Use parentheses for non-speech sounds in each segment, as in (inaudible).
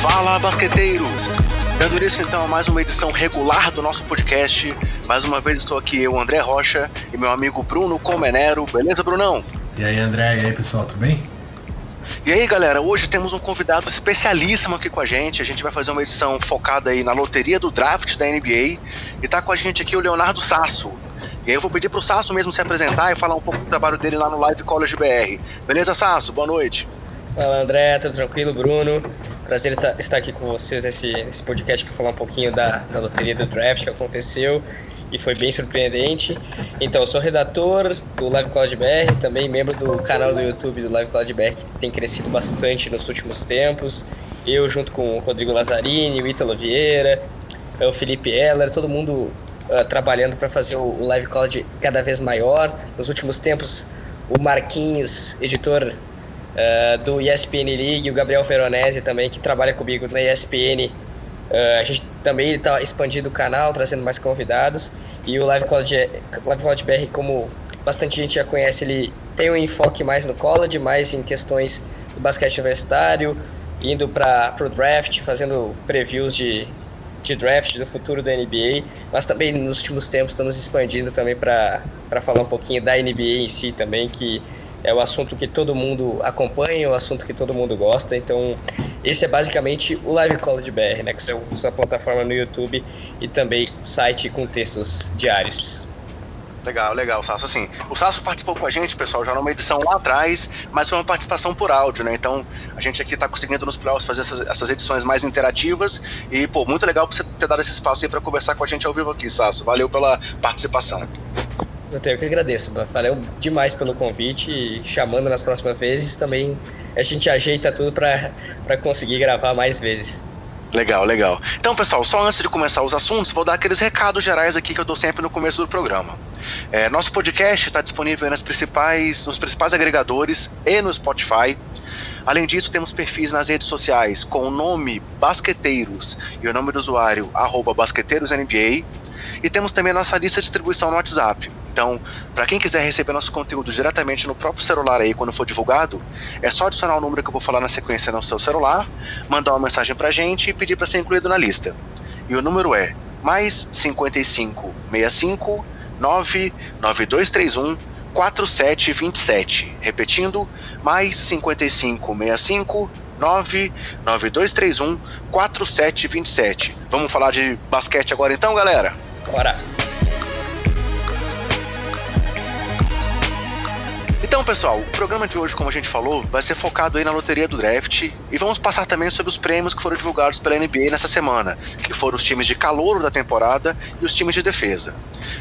Fala, basqueteiros! Dando início então a mais uma edição regular do nosso podcast. Mais uma vez estou aqui eu, André Rocha, e meu amigo Bruno Comenero. Beleza, Brunão? E aí, André, e aí, pessoal, tudo bem? E aí, galera, hoje temos um convidado especialíssimo aqui com a gente. A gente vai fazer uma edição focada aí na loteria do draft da NBA. E tá com a gente aqui o Leonardo Sasso. E aí eu vou pedir pro Sasso mesmo se apresentar e falar um pouco do trabalho dele lá no Live College BR. Beleza, Sasso? Boa noite. Fala André, tudo tranquilo, Bruno? Prazer estar aqui com vocês nesse, nesse podcast para falar um pouquinho da, da loteria do draft que aconteceu e foi bem surpreendente. Então, eu sou redator do Live Cloud BR, também membro do canal do YouTube do Live Cloud BR, que tem crescido bastante nos últimos tempos. Eu, junto com o Rodrigo Lazzarini, o Ítalo Vieira, o Felipe Heller, todo mundo uh, trabalhando para fazer o, Live Cloud cada vez maior. Nos últimos tempos, o Marquinhos, editor uh, do ESPN League, o Gabriel Veronese também, que trabalha comigo na ESPN, Uh, a gente também está expandindo o canal, trazendo mais convidados. E o Live College, Live College BR, como bastante gente já conhece, ele tem um enfoque mais no college, mais em questões do basquete universitário, indo para o draft, fazendo previews de, de draft do futuro da NBA. Mas também nos últimos tempos estamos expandindo também para falar um pouquinho da NBA em si também, que é o assunto que todo mundo acompanha, o assunto que todo mundo gosta. Então, esse é basicamente o Live College BR, né? Que é sua plataforma no YouTube e também site com textos diários. Legal, legal, Sasso. Assim, o Sasso participou com a gente, pessoal, já numa edição lá atrás, mas foi uma participação por áudio, né? Então, a gente aqui tá conseguindo nos playoffs fazer essas, essas edições mais interativas e, pô, muito legal você ter dado esse espaço aí para conversar com a gente ao vivo aqui, Sasso. Valeu pela participação. Eu tenho que agradeço. Valeu demais pelo convite e chamando nas próximas vezes também a gente ajeita tudo para conseguir gravar mais vezes. Legal, legal. Então, pessoal, só antes de começar os assuntos, vou dar aqueles recados gerais aqui que eu dou sempre no começo do programa. É, nosso podcast está disponível nas principais, nos principais agregadores e no Spotify. Além disso, temos perfis nas redes sociais com o nome Basqueteiros e o nome do usuário BasqueteirosNBA. E temos também a nossa lista de distribuição no WhatsApp. Então, para quem quiser receber nosso conteúdo diretamente no próprio celular aí quando for divulgado, é só adicionar o número que eu vou falar na sequência no seu celular, mandar uma mensagem pra gente e pedir para ser incluído na lista. E o número é mais 55 65 99231 4727. Repetindo, mais 55 65 99231 4727. Vamos falar de basquete agora então, galera? Bora! Então, pessoal, o programa de hoje, como a gente falou, vai ser focado aí na loteria do draft e vamos passar também sobre os prêmios que foram divulgados pela NBA nessa semana, que foram os times de calouro da temporada e os times de defesa.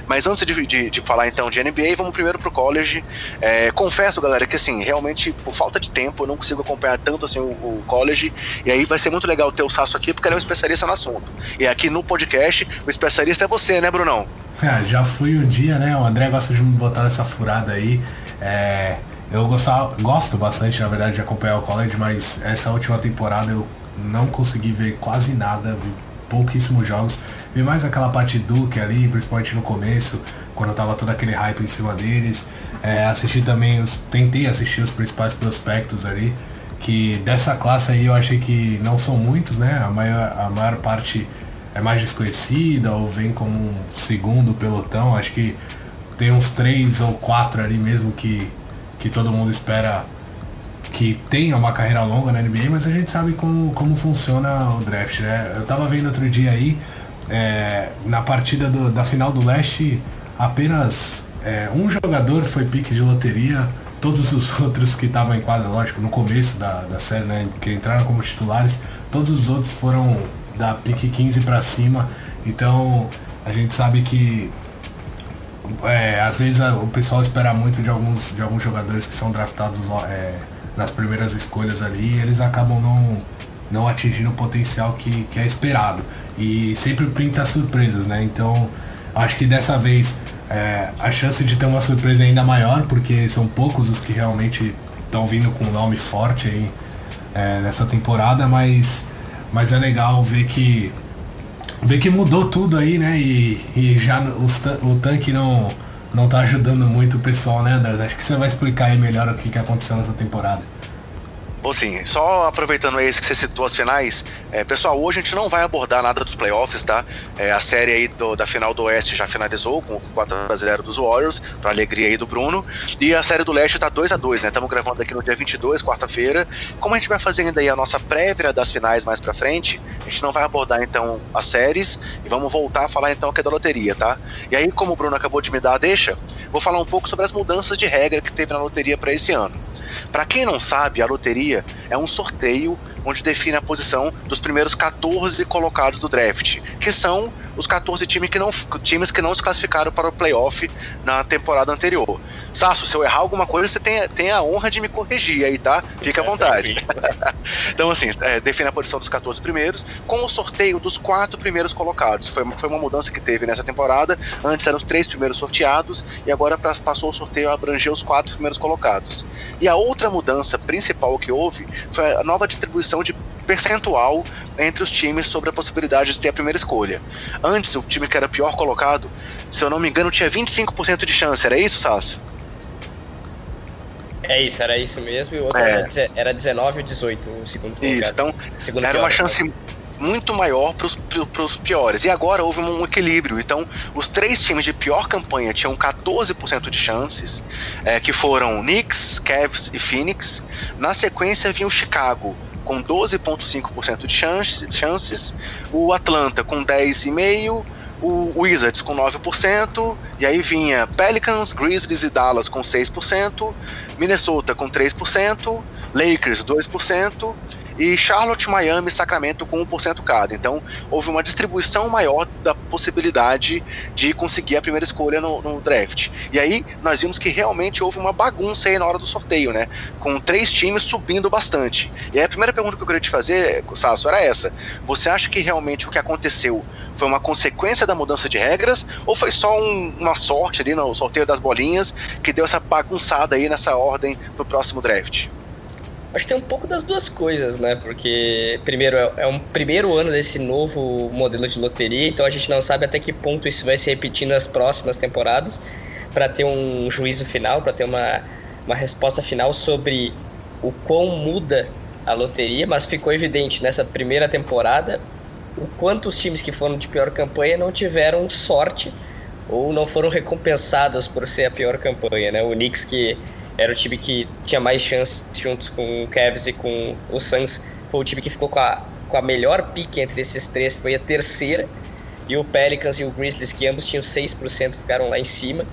Mas antes de, de, de falar então de NBA, vamos primeiro pro college. É, confesso, galera, que assim, realmente, por falta de tempo, eu não consigo acompanhar tanto assim o, o college, e aí vai ser muito legal ter o Sasso aqui, porque ele é um especialista no assunto. E aqui no podcast, o especialista é você, né, Brunão? É, já fui um dia, né? O André gosta de me botar nessa furada aí. É, eu gostava, gosto bastante, na verdade, de acompanhar o college, mas essa última temporada eu não consegui ver quase nada, vi pouquíssimos jogos. Vi mais aquela parte Duke ali, principalmente no começo, quando tava todo aquele hype em cima deles. É, assisti também, os, tentei assistir os principais prospectos ali, que dessa classe aí eu achei que não são muitos, né? A maior, a maior parte é mais desconhecida ou vem como um segundo pelotão. Acho que tem uns três ou quatro ali mesmo que, que todo mundo espera que tenha uma carreira longa na NBA, mas a gente sabe como, como funciona o draft, né? Eu tava vendo outro dia aí, é, na partida do, da final do leste, apenas é, um jogador foi pique de loteria, todos os (laughs) outros que estavam em quadra, lógico, no começo da, da série, né? Que entraram como titulares, todos os outros foram da pique 15 para cima. Então a gente sabe que é, às vezes o pessoal espera muito de alguns, de alguns jogadores que são draftados é, nas primeiras escolhas ali e eles acabam não, não atingindo o potencial que, que é esperado. E sempre pinta surpresas, né? Então acho que dessa vez é, a chance de ter uma surpresa é ainda maior, porque são poucos os que realmente estão vindo com um nome forte aí é, nessa temporada, mas mas é legal ver que ver que mudou tudo aí, né? E, e já os, o tanque não, não tá ajudando muito o pessoal, né, André? Acho que você vai explicar aí melhor o que, que aconteceu nessa temporada. Bom, sim, só aproveitando aí que você citou as finais, é, pessoal, hoje a gente não vai abordar nada dos playoffs, tá? É, a série aí do, da final do Oeste já finalizou com 4 a 0 dos Warriors, pra alegria aí do Bruno, e a série do Leste tá 2 a 2 né? Estamos gravando aqui no dia 22, quarta-feira. Como a gente vai fazer ainda aí a nossa prévia das finais mais pra frente, a gente não vai abordar então as séries e vamos voltar a falar então aqui da loteria, tá? E aí, como o Bruno acabou de me dar a deixa, vou falar um pouco sobre as mudanças de regra que teve na loteria para esse ano. Para quem não sabe, a loteria é um sorteio onde define a posição dos primeiros 14 colocados do draft, que são os 14 times que não, times que não se classificaram para o playoff na temporada anterior. Sasso, se eu errar alguma coisa, você tem, tem a honra de me corrigir aí, tá? Fique à vontade. (laughs) então, assim, é, define a posição dos 14 primeiros, com o sorteio dos quatro primeiros colocados. Foi, foi uma mudança que teve nessa temporada. Antes eram os três primeiros sorteados, e agora passou o sorteio a abranger os quatro primeiros colocados. E a outra mudança principal que houve foi a nova distribuição de percentual entre os times sobre a possibilidade de ter a primeira escolha. Antes, o time que era pior colocado, se eu não me engano, tinha 25% de chance, era isso, Sasso? É isso, era isso mesmo, e o outro é. era 19 ou 18, o segundo colocado. Isso, então segundo era pior, uma chance né? muito maior para os piores. E agora houve um equilíbrio. Então, os três times de pior campanha tinham 14% de chances, é, que foram Knicks, Cavs e Phoenix. Na sequência vinha o Chicago com 12,5% de chances, chances, o Atlanta com 10,5%, o Wizards com 9%, e aí vinha Pelicans, Grizzlies e Dallas com 6%, Minnesota com 3%, Lakers 2%, e Charlotte, Miami e Sacramento com 1% cada. Então, houve uma distribuição maior da possibilidade de conseguir a primeira escolha no, no, draft. E aí, nós vimos que realmente houve uma bagunça aí na hora do sorteio, né? Com três times subindo bastante. E aí, a primeira pergunta que eu queria te fazer, Sasso, era essa. Você acha que realmente o que aconteceu foi uma consequência da mudança de regras ou foi só um, uma sorte ali no sorteio das bolinhas que deu essa bagunçada aí nessa ordem pro próximo draft? Acho que tem um pouco das duas coisas, né? Porque, primeiro, é, é um primeiro ano desse novo modelo de loteria, então a gente não sabe até que ponto isso vai se repetir nas próximas temporadas, para ter um juízo final, para ter uma, uma resposta final sobre o quão muda a loteria, mas ficou evidente nessa primeira temporada o quanto os times que foram de pior campanha não tiveram sorte ou não foram recompensados por ser a pior campanha, né? O Knicks que era o time que tinha mais chances juntos com o Cavs e com o Suns. Foi o time que ficou com a, com a melhor pique entre esses três, foi a terceira. E o Pelicans e o Grizzlies, que ambos tinham 6%, ficaram lá em cima,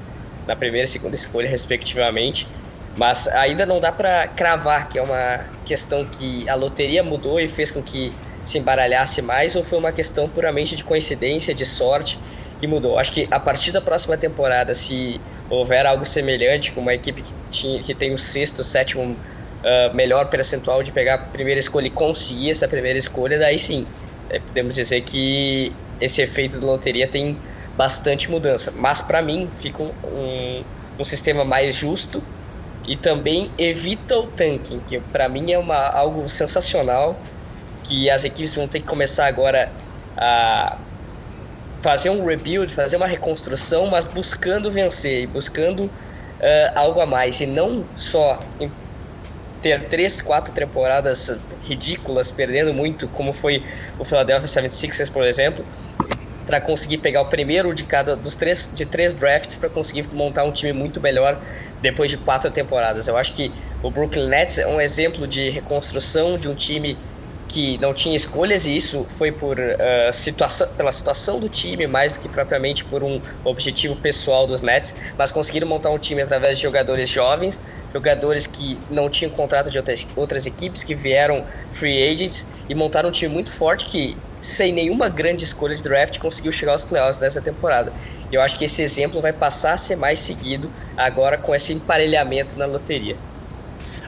na primeira e segunda escolha, respectivamente. Mas ainda não dá para cravar que é uma questão que a loteria mudou e fez com que se embaralhasse mais, ou foi uma questão puramente de coincidência, de sorte, que mudou. Acho que a partir da próxima temporada, se houver algo semelhante com uma equipe que, tinha, que tem o sexto, sétimo uh, melhor percentual de pegar a primeira escolha e conseguir essa primeira escolha, daí sim, é, podemos dizer que esse efeito da loteria tem bastante mudança. Mas para mim fica um, um, um, sistema mais justo e também evita o tanking, que para mim é uma, algo sensacional que as equipes vão ter que começar agora a fazer um rebuild, fazer uma reconstrução, mas buscando vencer, buscando uh, algo a mais e não só ter três, quatro temporadas ridículas, perdendo muito, como foi o Philadelphia 76ers, por exemplo, para conseguir pegar o primeiro de cada dos três de três drafts para conseguir montar um time muito melhor depois de quatro temporadas. Eu acho que o Brooklyn Nets é um exemplo de reconstrução de um time que não tinha escolhas e isso foi por uh, situação, pela situação do time mais do que propriamente por um objetivo pessoal dos Nets, mas conseguiram montar um time através de jogadores jovens, jogadores que não tinham contrato de outras, outras equipes, que vieram free agents e montaram um time muito forte que sem nenhuma grande escolha de draft conseguiu chegar aos playoffs dessa temporada. Eu acho que esse exemplo vai passar a ser mais seguido agora com esse emparelhamento na loteria.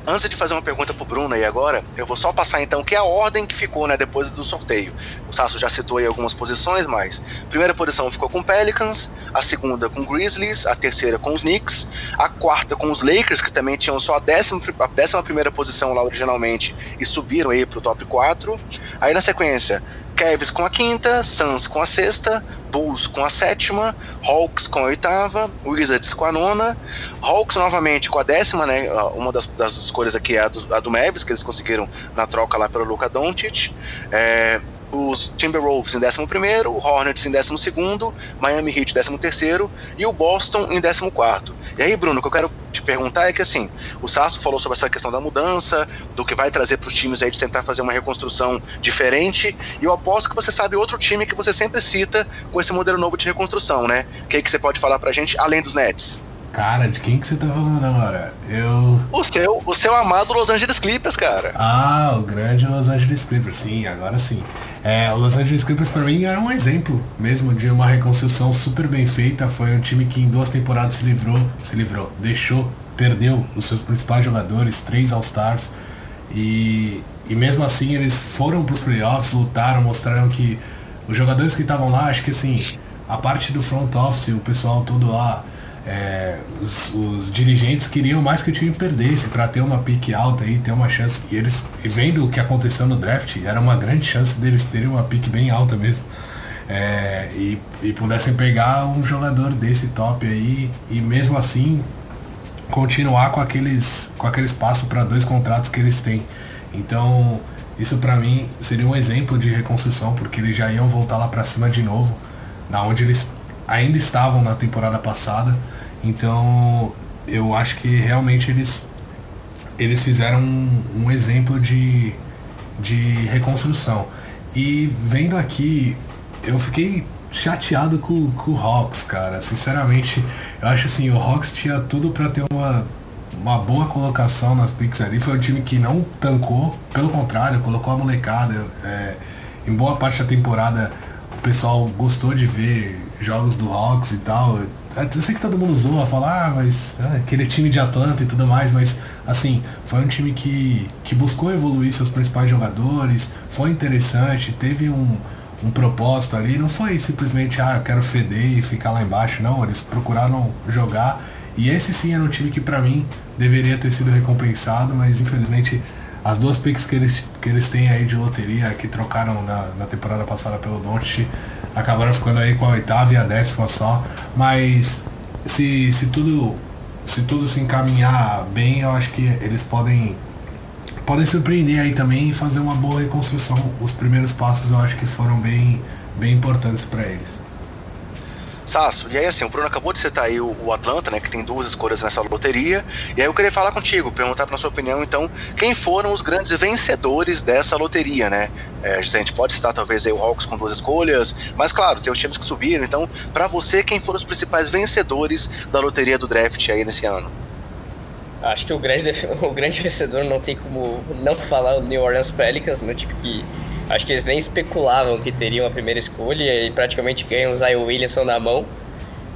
Antes de fazer uma pergunta pro Bruno aí agora, eu vou só passar então que é a ordem que ficou, né, depois do sorteio. O Sasso já citou aí algumas posições, mas primeira posição ficou com Pelicans, a segunda com Grizzlies, a terceira com os Knicks, a quarta com os Lakers, que também tinham só a décima, a décima primeira posição lá originalmente e subiram aí pro top 4. Aí na sequência, Cavs com a quinta, Suns com a sexta, Bulls com a sétima, Hawks com a oitava, Wizards com a nona, Hawks novamente com a décima, né? Uma das, das escolhas aqui é a do, a do Mavis, que eles conseguiram na troca lá pelo Luca Doncic. É, os Timberwolves em 11, o Hornets em 12, Miami Heat em 13 e o Boston em 14. E aí, Bruno, que eu quero te perguntar é que assim, o Sasso falou sobre essa questão da mudança, do que vai trazer para os times aí de tentar fazer uma reconstrução diferente, e eu aposto que você sabe outro time que você sempre cita com esse modelo novo de reconstrução, né? O que, é que você pode falar pra gente além dos Nets? Cara, de quem que você tá falando agora? Eu. O seu, o seu amado Los Angeles Clippers, cara. Ah, o grande Los Angeles Clippers, sim, agora sim. É, o Los Angeles Clippers para mim era um exemplo mesmo de uma reconstrução super bem feita. Foi um time que em duas temporadas se livrou, se livrou, deixou, perdeu os seus principais jogadores, três All-Stars. E, e mesmo assim eles foram para os playoffs, lutaram, mostraram que os jogadores que estavam lá, acho que assim, a parte do front office, o pessoal todo lá é, os, os, dirigentes queriam mais que o time perdesse para ter uma pique alta e ter uma chance. E eles, vendo o que aconteceu no draft, era uma grande chance deles terem uma pique bem alta mesmo. É, e, e pudessem pegar um jogador desse top aí e mesmo assim continuar com aqueles com aquele espaço para dois contratos que eles têm. Então, isso para mim seria um exemplo de reconstrução, porque eles já iam voltar lá para cima de novo, da onde eles ainda estavam na temporada passada. Então eu acho que realmente eles, eles fizeram um, um exemplo de, de reconstrução. E vendo aqui, eu fiquei chateado com, com o Hawks, cara. Sinceramente, eu acho assim, o Hawks tinha tudo para ter uma, uma boa colocação nas picks ali. Foi um time que não tancou, pelo contrário, colocou a molecada. É, em boa parte da temporada o pessoal gostou de ver jogos do Hawks e tal. Eu sei que todo mundo zoa, fala, ah, mas ah, aquele time de Atlanta e tudo mais, mas assim, foi um time que, que buscou evoluir seus principais jogadores, foi interessante, teve um, um propósito ali, não foi simplesmente, ah, quero feder e ficar lá embaixo, não, eles procuraram jogar. E esse sim era um time que para mim deveria ter sido recompensado, mas infelizmente as duas picks que eles, que eles têm aí de loteria, que trocaram na, na temporada passada pelo Don't acabaram ficando aí com a oitava e a décima só. Mas se, se tudo se tudo se encaminhar bem, eu acho que eles podem podem surpreender aí também e fazer uma boa reconstrução. Os primeiros passos eu acho que foram bem bem importantes para eles. Sasso, e aí assim, o Bruno acabou de citar aí o, o, Atlanta, né, que tem duas escolhas nessa loteria, e aí eu queria falar contigo, perguntar pra sua opinião, então, quem foram os grandes vencedores dessa loteria, né? É, a gente pode citar talvez aí o Hawks com duas escolhas, mas claro, tem os times que subiram, então, para você, quem foram os principais vencedores da loteria do draft aí nesse ano? Acho que o grande, (laughs) o grande vencedor não tem como não falar o New Orleans Pelicans, no tipo que Acho que eles nem especulavam que teriam a primeira escolha e praticamente ganham o Zion Williamson na mão.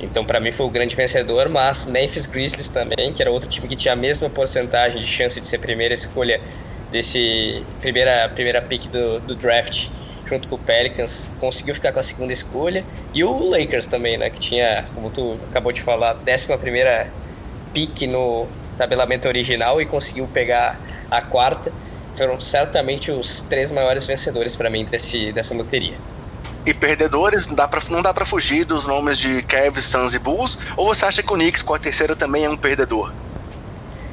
Então, para mim, foi o grande vencedor. Mas Memphis Grizzlies também, que era outro time que tinha a mesma porcentagem de chance de ser primeira escolha desse primeira, primeira pick do, do draft, junto com o Pelicans, conseguiu ficar com a segunda escolha. E o Lakers também, né, que tinha, como tu acabou de falar, décima primeira pick no tabelamento original e conseguiu pegar a quarta foram certamente os três maiores vencedores para mim desse, dessa loteria. E perdedores, não dá pra, não dá pra fugir dos nomes de Cavs, Suns e Bulls? Ou você acha que o Knicks com a terceira também é um perdedor?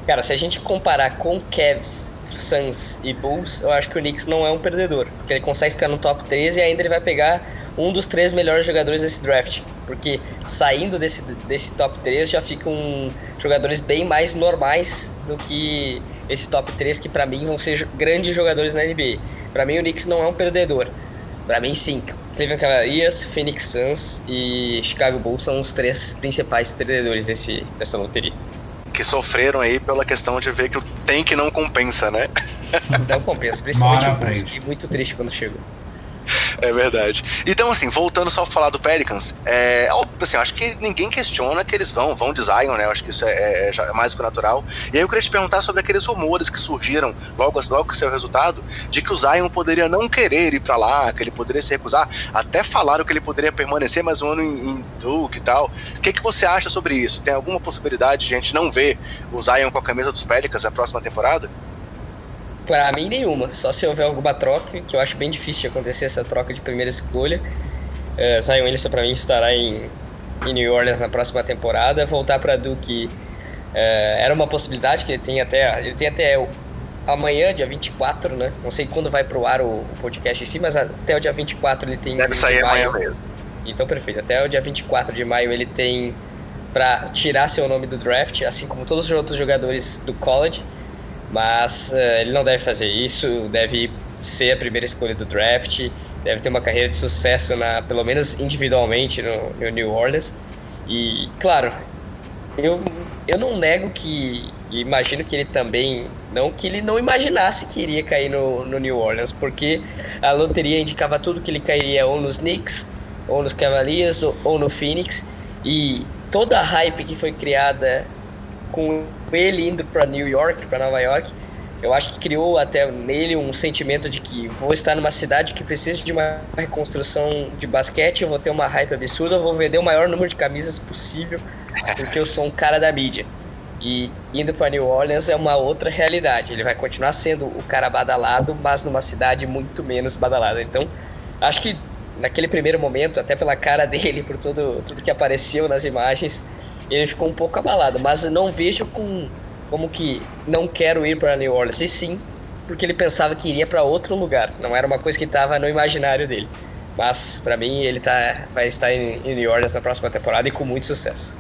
Cara, se a gente comparar com Cavs, Suns e Bulls, eu acho que o Knicks não é um perdedor. Porque ele consegue ficar no top 13 e ainda ele vai pegar um dos três melhores jogadores desse draft. Porque saindo desse, desse top 3 já ficam jogadores bem mais normais do que esse top 3 que para mim vão ser grandes jogadores na NBA. Para mim o Knicks não é um perdedor. Para mim sim. Cleveland Cavaliers, Phoenix Suns e Chicago Bulls são os três principais perdedores desse, dessa loteria. Que sofreram aí pela questão de ver que o tank não compensa, né? Não compensa, principalmente o Bulls. Fiquei muito triste quando chegou. É verdade. Então, assim, voltando só a falar do Pelicans, é, assim, acho que ninguém questiona que eles vão, vão de Zion, né? Acho que isso é, é, é mais do que natural. E aí eu queria te perguntar sobre aqueles rumores que surgiram logo, logo que saiu o resultado, de que o Zion poderia não querer ir para lá, que ele poderia se recusar. Até falaram que ele poderia permanecer mais um ano em, em Duke e tal. O que, que você acha sobre isso? Tem alguma possibilidade de a gente não ver o Zion com a camisa dos Pelicans na próxima temporada? Para mim, nenhuma. Só se houver alguma troca, que eu acho bem difícil de acontecer essa troca de primeira escolha. Uh, Zion Williamson, para mim, estará em, em New Orleans na próxima temporada. Voltar para Duke uh, era uma possibilidade que ele tem até, ele tem até amanhã, dia 24, né? Não sei quando vai pro ar o, o podcast em si, mas até o dia 24 ele tem. Deve sair amanhã mesmo. Então, perfeito. Até o dia 24 de maio ele tem para tirar seu nome do draft, assim como todos os outros jogadores do college mas uh, ele não deve fazer isso, deve ser a primeira escolha do draft, deve ter uma carreira de sucesso, na, pelo menos individualmente, no, no New Orleans. E, claro, eu, eu não nego que, imagino que ele também, não que ele não imaginasse que iria cair no, no New Orleans, porque a loteria indicava tudo que ele cairia ou nos Knicks, ou nos Cavaliers, ou, ou no Phoenix, e toda a hype que foi criada com ele indo para New York, para Nova York, eu acho que criou até nele um sentimento de que vou estar numa cidade que precisa de uma reconstrução de basquete, eu vou ter uma hype absurda, eu vou vender o maior número de camisas possível, porque eu sou um cara da mídia. E indo para New Orleans é uma outra realidade. Ele vai continuar sendo o cara badalado, mas numa cidade muito menos badalada. Então, acho que naquele primeiro momento, até pela cara (laughs) dele, por tudo, tudo que apareceu nas imagens, ele ficou um pouco abalado, mas não vejo com como que não quero ir para New Orleans, e sim porque ele pensava que iria para outro lugar, não era uma coisa que estava no imaginário dele. Mas para mim ele tá, vai estar em, em New Orleans na próxima temporada e com muito sucesso.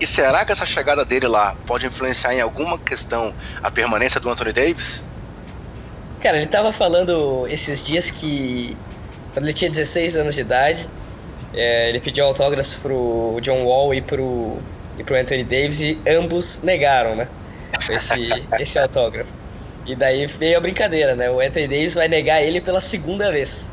E será que essa chegada dele lá pode influenciar em alguma questão a permanência do Anthony Davis? Cara, ele tava falando esses dias que quando ele tinha 16 anos de idade, é, ele pediu autógrafos pro John Wall e pro e pro Anthony Davis e ambos negaram, né? Esse, (laughs) esse autógrafo. E daí veio a brincadeira, né? O Anthony Davis vai negar ele pela segunda vez.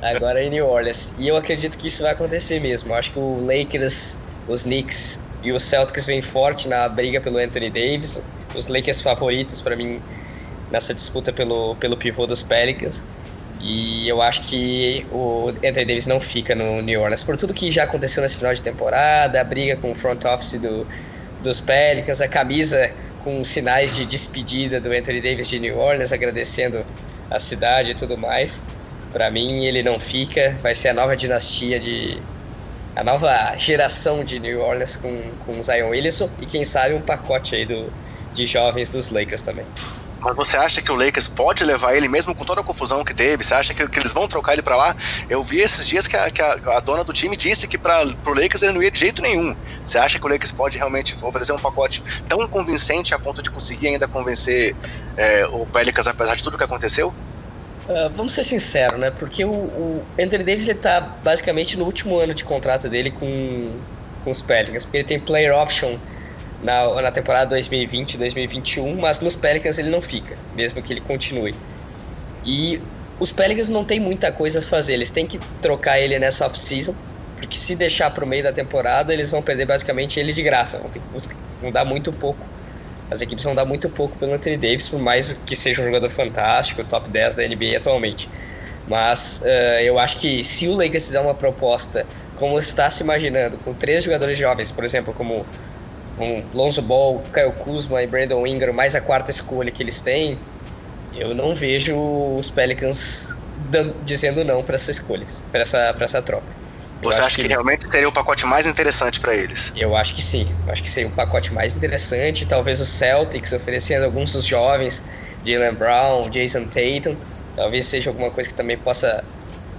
Agora em New Orleans. E eu acredito que isso vai acontecer mesmo. Eu acho que o Lakers, os Knicks e os Celtics vêm forte na briga pelo Anthony Davis. Os Lakers favoritos para mim nessa disputa pelo, pelo pivô dos Pelicans. E eu acho que o Anthony Davis não fica no New Orleans por tudo que já aconteceu nesse final de temporada, a briga com o front office do, dos Pelicans, a camisa com sinais de despedida do Anthony Davis de New Orleans, agradecendo a cidade e tudo mais. Para mim, ele não fica, vai ser a nova dinastia de. a nova geração de New Orleans com, com Zion Williamson e quem sabe um pacote aí do, de jovens dos Lakers também. Mas você acha que o Lakers pode levar ele, mesmo com toda a confusão que teve? Você acha que, que eles vão trocar ele para lá? Eu vi esses dias que a, que a, a dona do time disse que para o Lakers ele não ia de jeito nenhum. Você acha que o Lakers pode realmente oferecer um pacote tão convincente a ponto de conseguir ainda convencer é, o Pelicans, apesar de tudo que aconteceu? Uh, vamos ser sinceros, né? Porque o, o Anthony Davis ele tá basicamente no último ano de contrato dele com, com os Pelicans, porque ele tem player option na, na temporada 2020-2021, mas nos Pelicans ele não fica, mesmo que ele continue. E os Pelicans não tem muita coisa a fazer, eles têm que trocar ele nessa off-season, porque se deixar para o meio da temporada, eles vão perder basicamente ele de graça, vão, ter, vão dar muito pouco. As equipes vão dar muito pouco pelo Anthony Davis, por mais que seja um jogador fantástico, top 10 da NBA atualmente. Mas uh, eu acho que se o Lakers fizer uma proposta como está se imaginando, com três jogadores jovens, por exemplo, como com Lonzo Ball, Kyle Kuzma e Brandon Ingram, mais a quarta escolha que eles têm, eu não vejo os Pelicans dizendo não para essas escolhas, para essa, essa troca. Você acha que, que, realmente seria o pacote mais interessante para eles? Eu acho que sim. Eu acho que seria um pacote mais interessante. Talvez o Celtics oferecendo alguns dos jovens, Jalen Brown, Jason Tatum. Talvez seja alguma coisa que também possa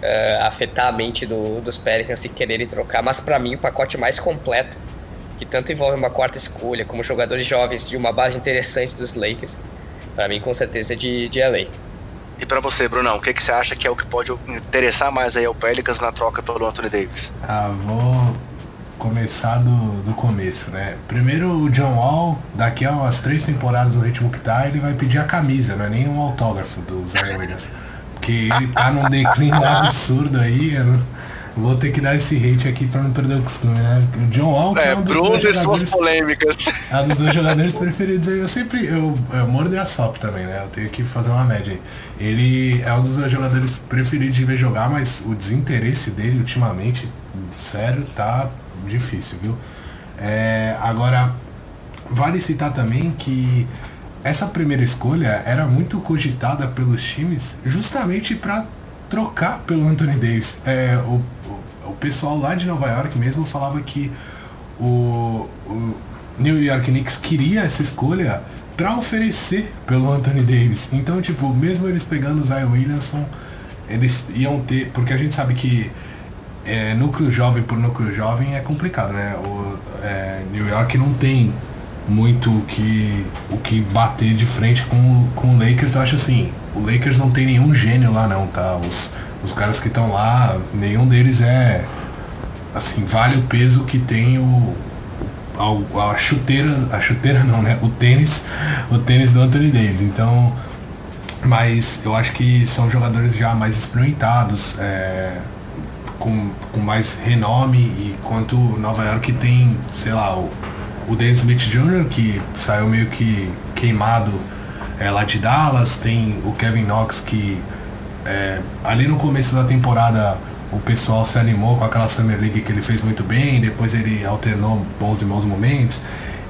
uh, afetar a mente do, dos Pelicans se quererem trocar. Mas para mim, o pacote mais completo que tanto envolve uma quarta escolha, como jogadores jovens de uma base interessante dos Lakers, para mim com certeza é de, de LA. E para você, Brunão, o que, que você acha que é o que pode interessar mais aí ao Pelicans na troca pelo Anthony Davis? Ah, vou começar do, do começo, né? Primeiro o John Wall, daqui a umas três temporadas no ritmo que tá, ele vai pedir a camisa, não é nem um autógrafo do Zion Williams. Porque ele tá num declínio absurdo aí. Eu não, vou ter que dar esse hate aqui pra não perder o costume, né? O John Wall é, é um dos meus e jogadores, polêmicas. é um dos meus jogadores preferidos. Eu sempre. Eu, eu mordo a sop também, né? Eu tenho que fazer uma média aí. Ele é um dos meus jogadores preferidos de ver jogar, mas o desinteresse dele ultimamente, sério, tá difícil, viu? É, agora, vale citar também que essa primeira escolha era muito cogitada pelos times justamente para trocar pelo Anthony Davis. É, o, o, pessoal lá de Nova York mesmo falava que o, o New York Knicks queria essa escolha para oferecer pelo Anthony Davis. Então, tipo, mesmo eles pegando o Zion Williamson, eles iam ter. Porque a gente sabe que é, núcleo jovem por núcleo jovem é complicado, né? O é, New York não tem muito o que, o que bater de frente com, com o Lakers. Eu acho assim, o Lakers não tem nenhum gênio lá não, tá? Os, os caras que estão lá, nenhum deles é assim, vale o peso que tem o, a, a, chuteira, a chuteira não, né? O tênis, o tênis do Anthony Davis. Então, mas eu acho que são jogadores já mais experimentados, é, com, com mais renome, e quanto Nova York tem, sei lá, o, o Dan Smith Jr., que saiu meio que queimado é, lá de Dallas, tem o Kevin Knox que é, ali no começo da temporada o pessoal se animou com aquela Summer League que ele fez muito bem, depois ele alternou bons e maus momentos.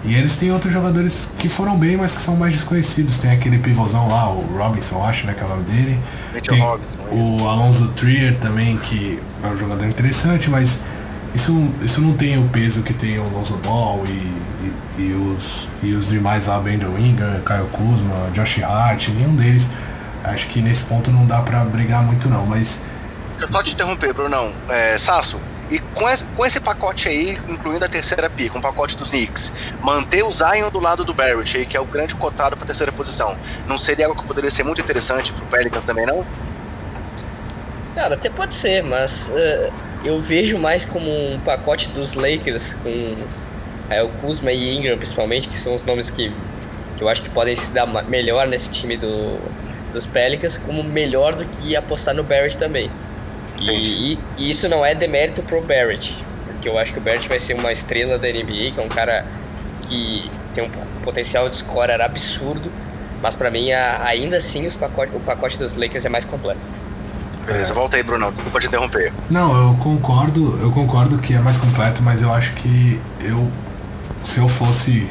E eles têm outros jogadores que foram bem, mas que são mais desconhecidos. Tem aquele pivôzão lá, o Robinson, acho, né, que é o nome dele. Tem o Alonso Trier também, que é um jogador interessante, mas isso, isso não tem o peso que tem o Alonso Ball e, e, e, os, e os demais lá, Brandon Ingram, Caio Kuzma, Josh Hart, nenhum deles. Acho que nesse ponto não dá pra brigar muito não, mas só te interromper, Brunão. É, Sasso, e com esse, com esse, pacote aí, incluindo a terceira pica, um pacote dos Knicks, manter o Zion do lado do Barrett aí, que é o grande cotado para terceira posição, não seria algo que poderia ser muito interessante pro Pelicans também, não? Cara, até pode ser, mas uh, eu vejo mais como um pacote dos Lakers com Kyle Kuzma e Ingram, principalmente, que são os nomes que, que eu acho que podem se dar melhor nesse time do, dos Pelicans, como melhor do que apostar no Barrett também. E, e, isso não é demérito pro Barrett, porque eu acho que o Barrett vai ser uma estrela da NBA, que é um cara que tem um potencial de scorer absurdo, mas para mim ainda assim os pacote, o pacote dos Lakers é mais completo. Beleza, volta aí, Bruno. Desculpa te interromper. Não, eu concordo, eu concordo que é mais completo, mas eu acho que eu se eu fosse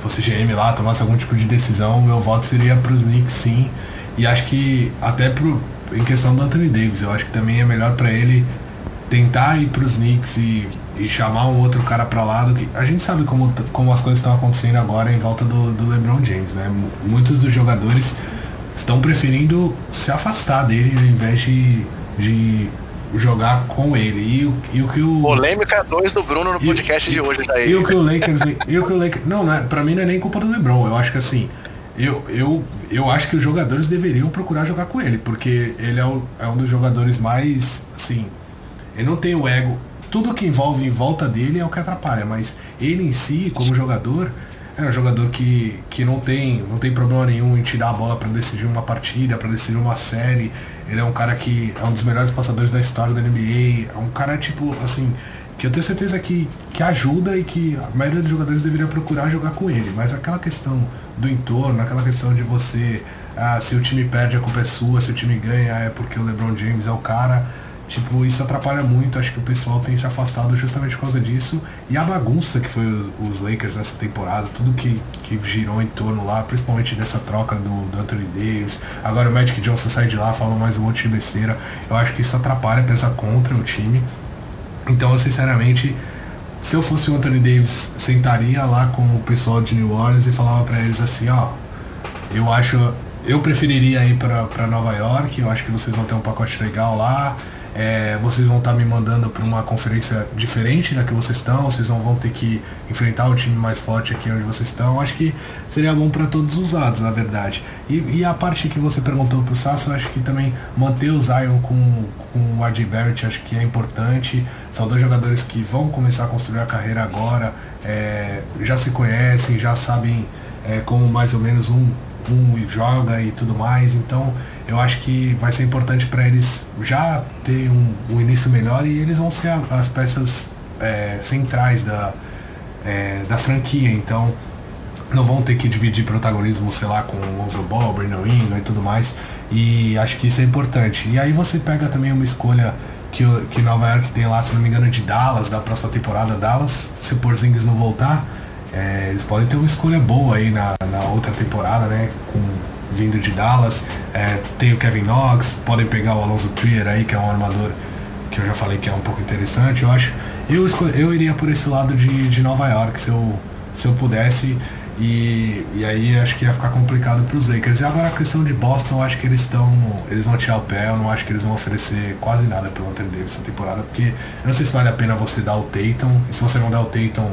fosse GM lá, tomasse algum tipo de decisão, meu voto seria para os Knicks sim. E acho que até pro, em questão do Anthony Davis. Eu acho que também é melhor para ele tentar ir para os Knicks e, e, chamar um outro cara para lá do que. A gente sabe como, como as coisas estão acontecendo agora em volta do, do LeBron James, né? Muitos dos jogadores estão preferindo se afastar dele ao invés de, de jogar com ele. E, o, e o que o. Polêmica 2 do Bruno no podcast e, de hoje daí. E o que o Lakers. e o que o Lakers. Não, não é, pra mim não é nem culpa do LeBron. Eu acho que assim eu, eu, eu acho que os jogadores deveriam procurar jogar com ele, porque ele é, o, é um dos jogadores mais, assim, ele não tem o ego. Tudo que envolve em volta dele é o que atrapalha, mas ele em si, como jogador, é um jogador que, que não, tem, não tem problema nenhum em tirar a bola para decidir uma partida, para decidir uma série. Ele é um cara que é um dos melhores passadores da história da NBA. É um cara, tipo, assim, que eu tenho certeza que, que ajuda e que a maioria dos jogadores deveria procurar jogar com ele. Mas aquela questão do entorno, aquela questão de você, ah, se o time perde a culpa é sua, se o time ganha é porque o LeBron James é o cara. Tipo, isso atrapalha muito, acho que o pessoal tem se afastado justamente por causa disso. E a bagunça que foi os, os Lakers nessa temporada, tudo que, que girou em torno lá, principalmente dessa troca do, do Anthony Davis. Agora o Magic Johnson sai de lá falando mais um monte de besteira. Eu acho que isso atrapalha, pesa contra o time. Então, eu, sinceramente, se eu fosse o Anthony Davis, sentaria lá com o pessoal de New Orleans e falava para eles assim, ó, eu acho, eu preferiria ir para Nova York, eu acho que vocês vão ter um pacote legal lá, é, vocês vão estar tá me mandando para uma conferência diferente da que vocês estão, vocês não vão ter que enfrentar o time mais forte aqui onde vocês estão. Acho que seria bom para todos os lados, na verdade. E, e, a parte que você perguntou para o Sasso, acho que também manter o Zion com, com o RJ Barrett, acho que é importante. São dois jogadores que vão começar a construir a carreira agora, é, já se conhecem, já sabem é, como mais ou menos um, um joga e tudo mais. Então eu acho que vai ser importante para eles já ter um, um, início melhor e eles vão ser a, as peças é, centrais da, é, da franquia. Então não vão ter que dividir protagonismo, sei lá, com o Lonzo Ball, Brandon Ingram e tudo mais. E acho que isso é importante. E aí você pega também uma escolha que, que Nova York tem lá, se não me engano, de Dallas, da próxima temporada Dallas, se o Porzingis não voltar, é, eles podem ter uma escolha boa aí na, na outra temporada, né? Com, vindo de Dallas. É, tem o Kevin Knox, podem pegar o Alonso Trier aí, que é um armador que eu já falei que é um pouco interessante, eu acho. Eu, eu iria por esse lado de, de Nova York se eu, se eu pudesse. E, e aí acho que ia ficar complicado para os Lakers. E agora a questão de Boston, eu acho que eles estão. Eles vão tirar o pé, eu não acho que eles vão oferecer quase nada pelo Anthony Davis essa temporada, porque eu não sei se vale a pena você dar o Tatum. E se você não der o Tatum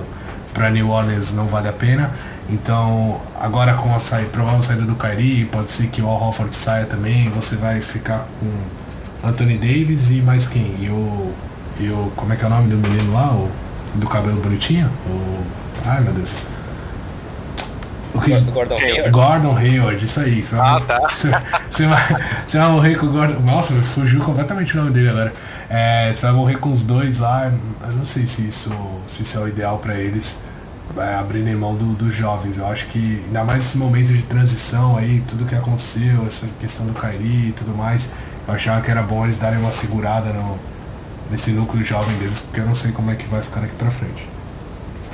para New Orleans não vale a pena. Então, agora com a saída, provável saída do Kyrie, pode ser que o Al saia também, você vai ficar com Anthony Davis e mais quem? E o. E o. Como é que é o nome do menino lá? O, do cabelo bonitinho? O. Ai meu Deus. O que? Gordon Hayward. Gordon Hayward, isso aí. Você vai, ah, tá. (laughs) Você, você, vai, você vai morrer com o Gordon. Nossa, fugiu completamente o nome dele agora. É, você vai morrer com os dois lá. Eu não sei se isso, se isso é o ideal para eles. Vai abrirem mão do, dos jovens. Eu acho que, ainda mais nesse momento de transição aí, tudo que aconteceu, essa questão do Kairi e tudo mais, eu achava que era bom eles darem uma segurada no, nesse núcleo jovem deles, porque eu não sei como é que vai ficar daqui pra frente.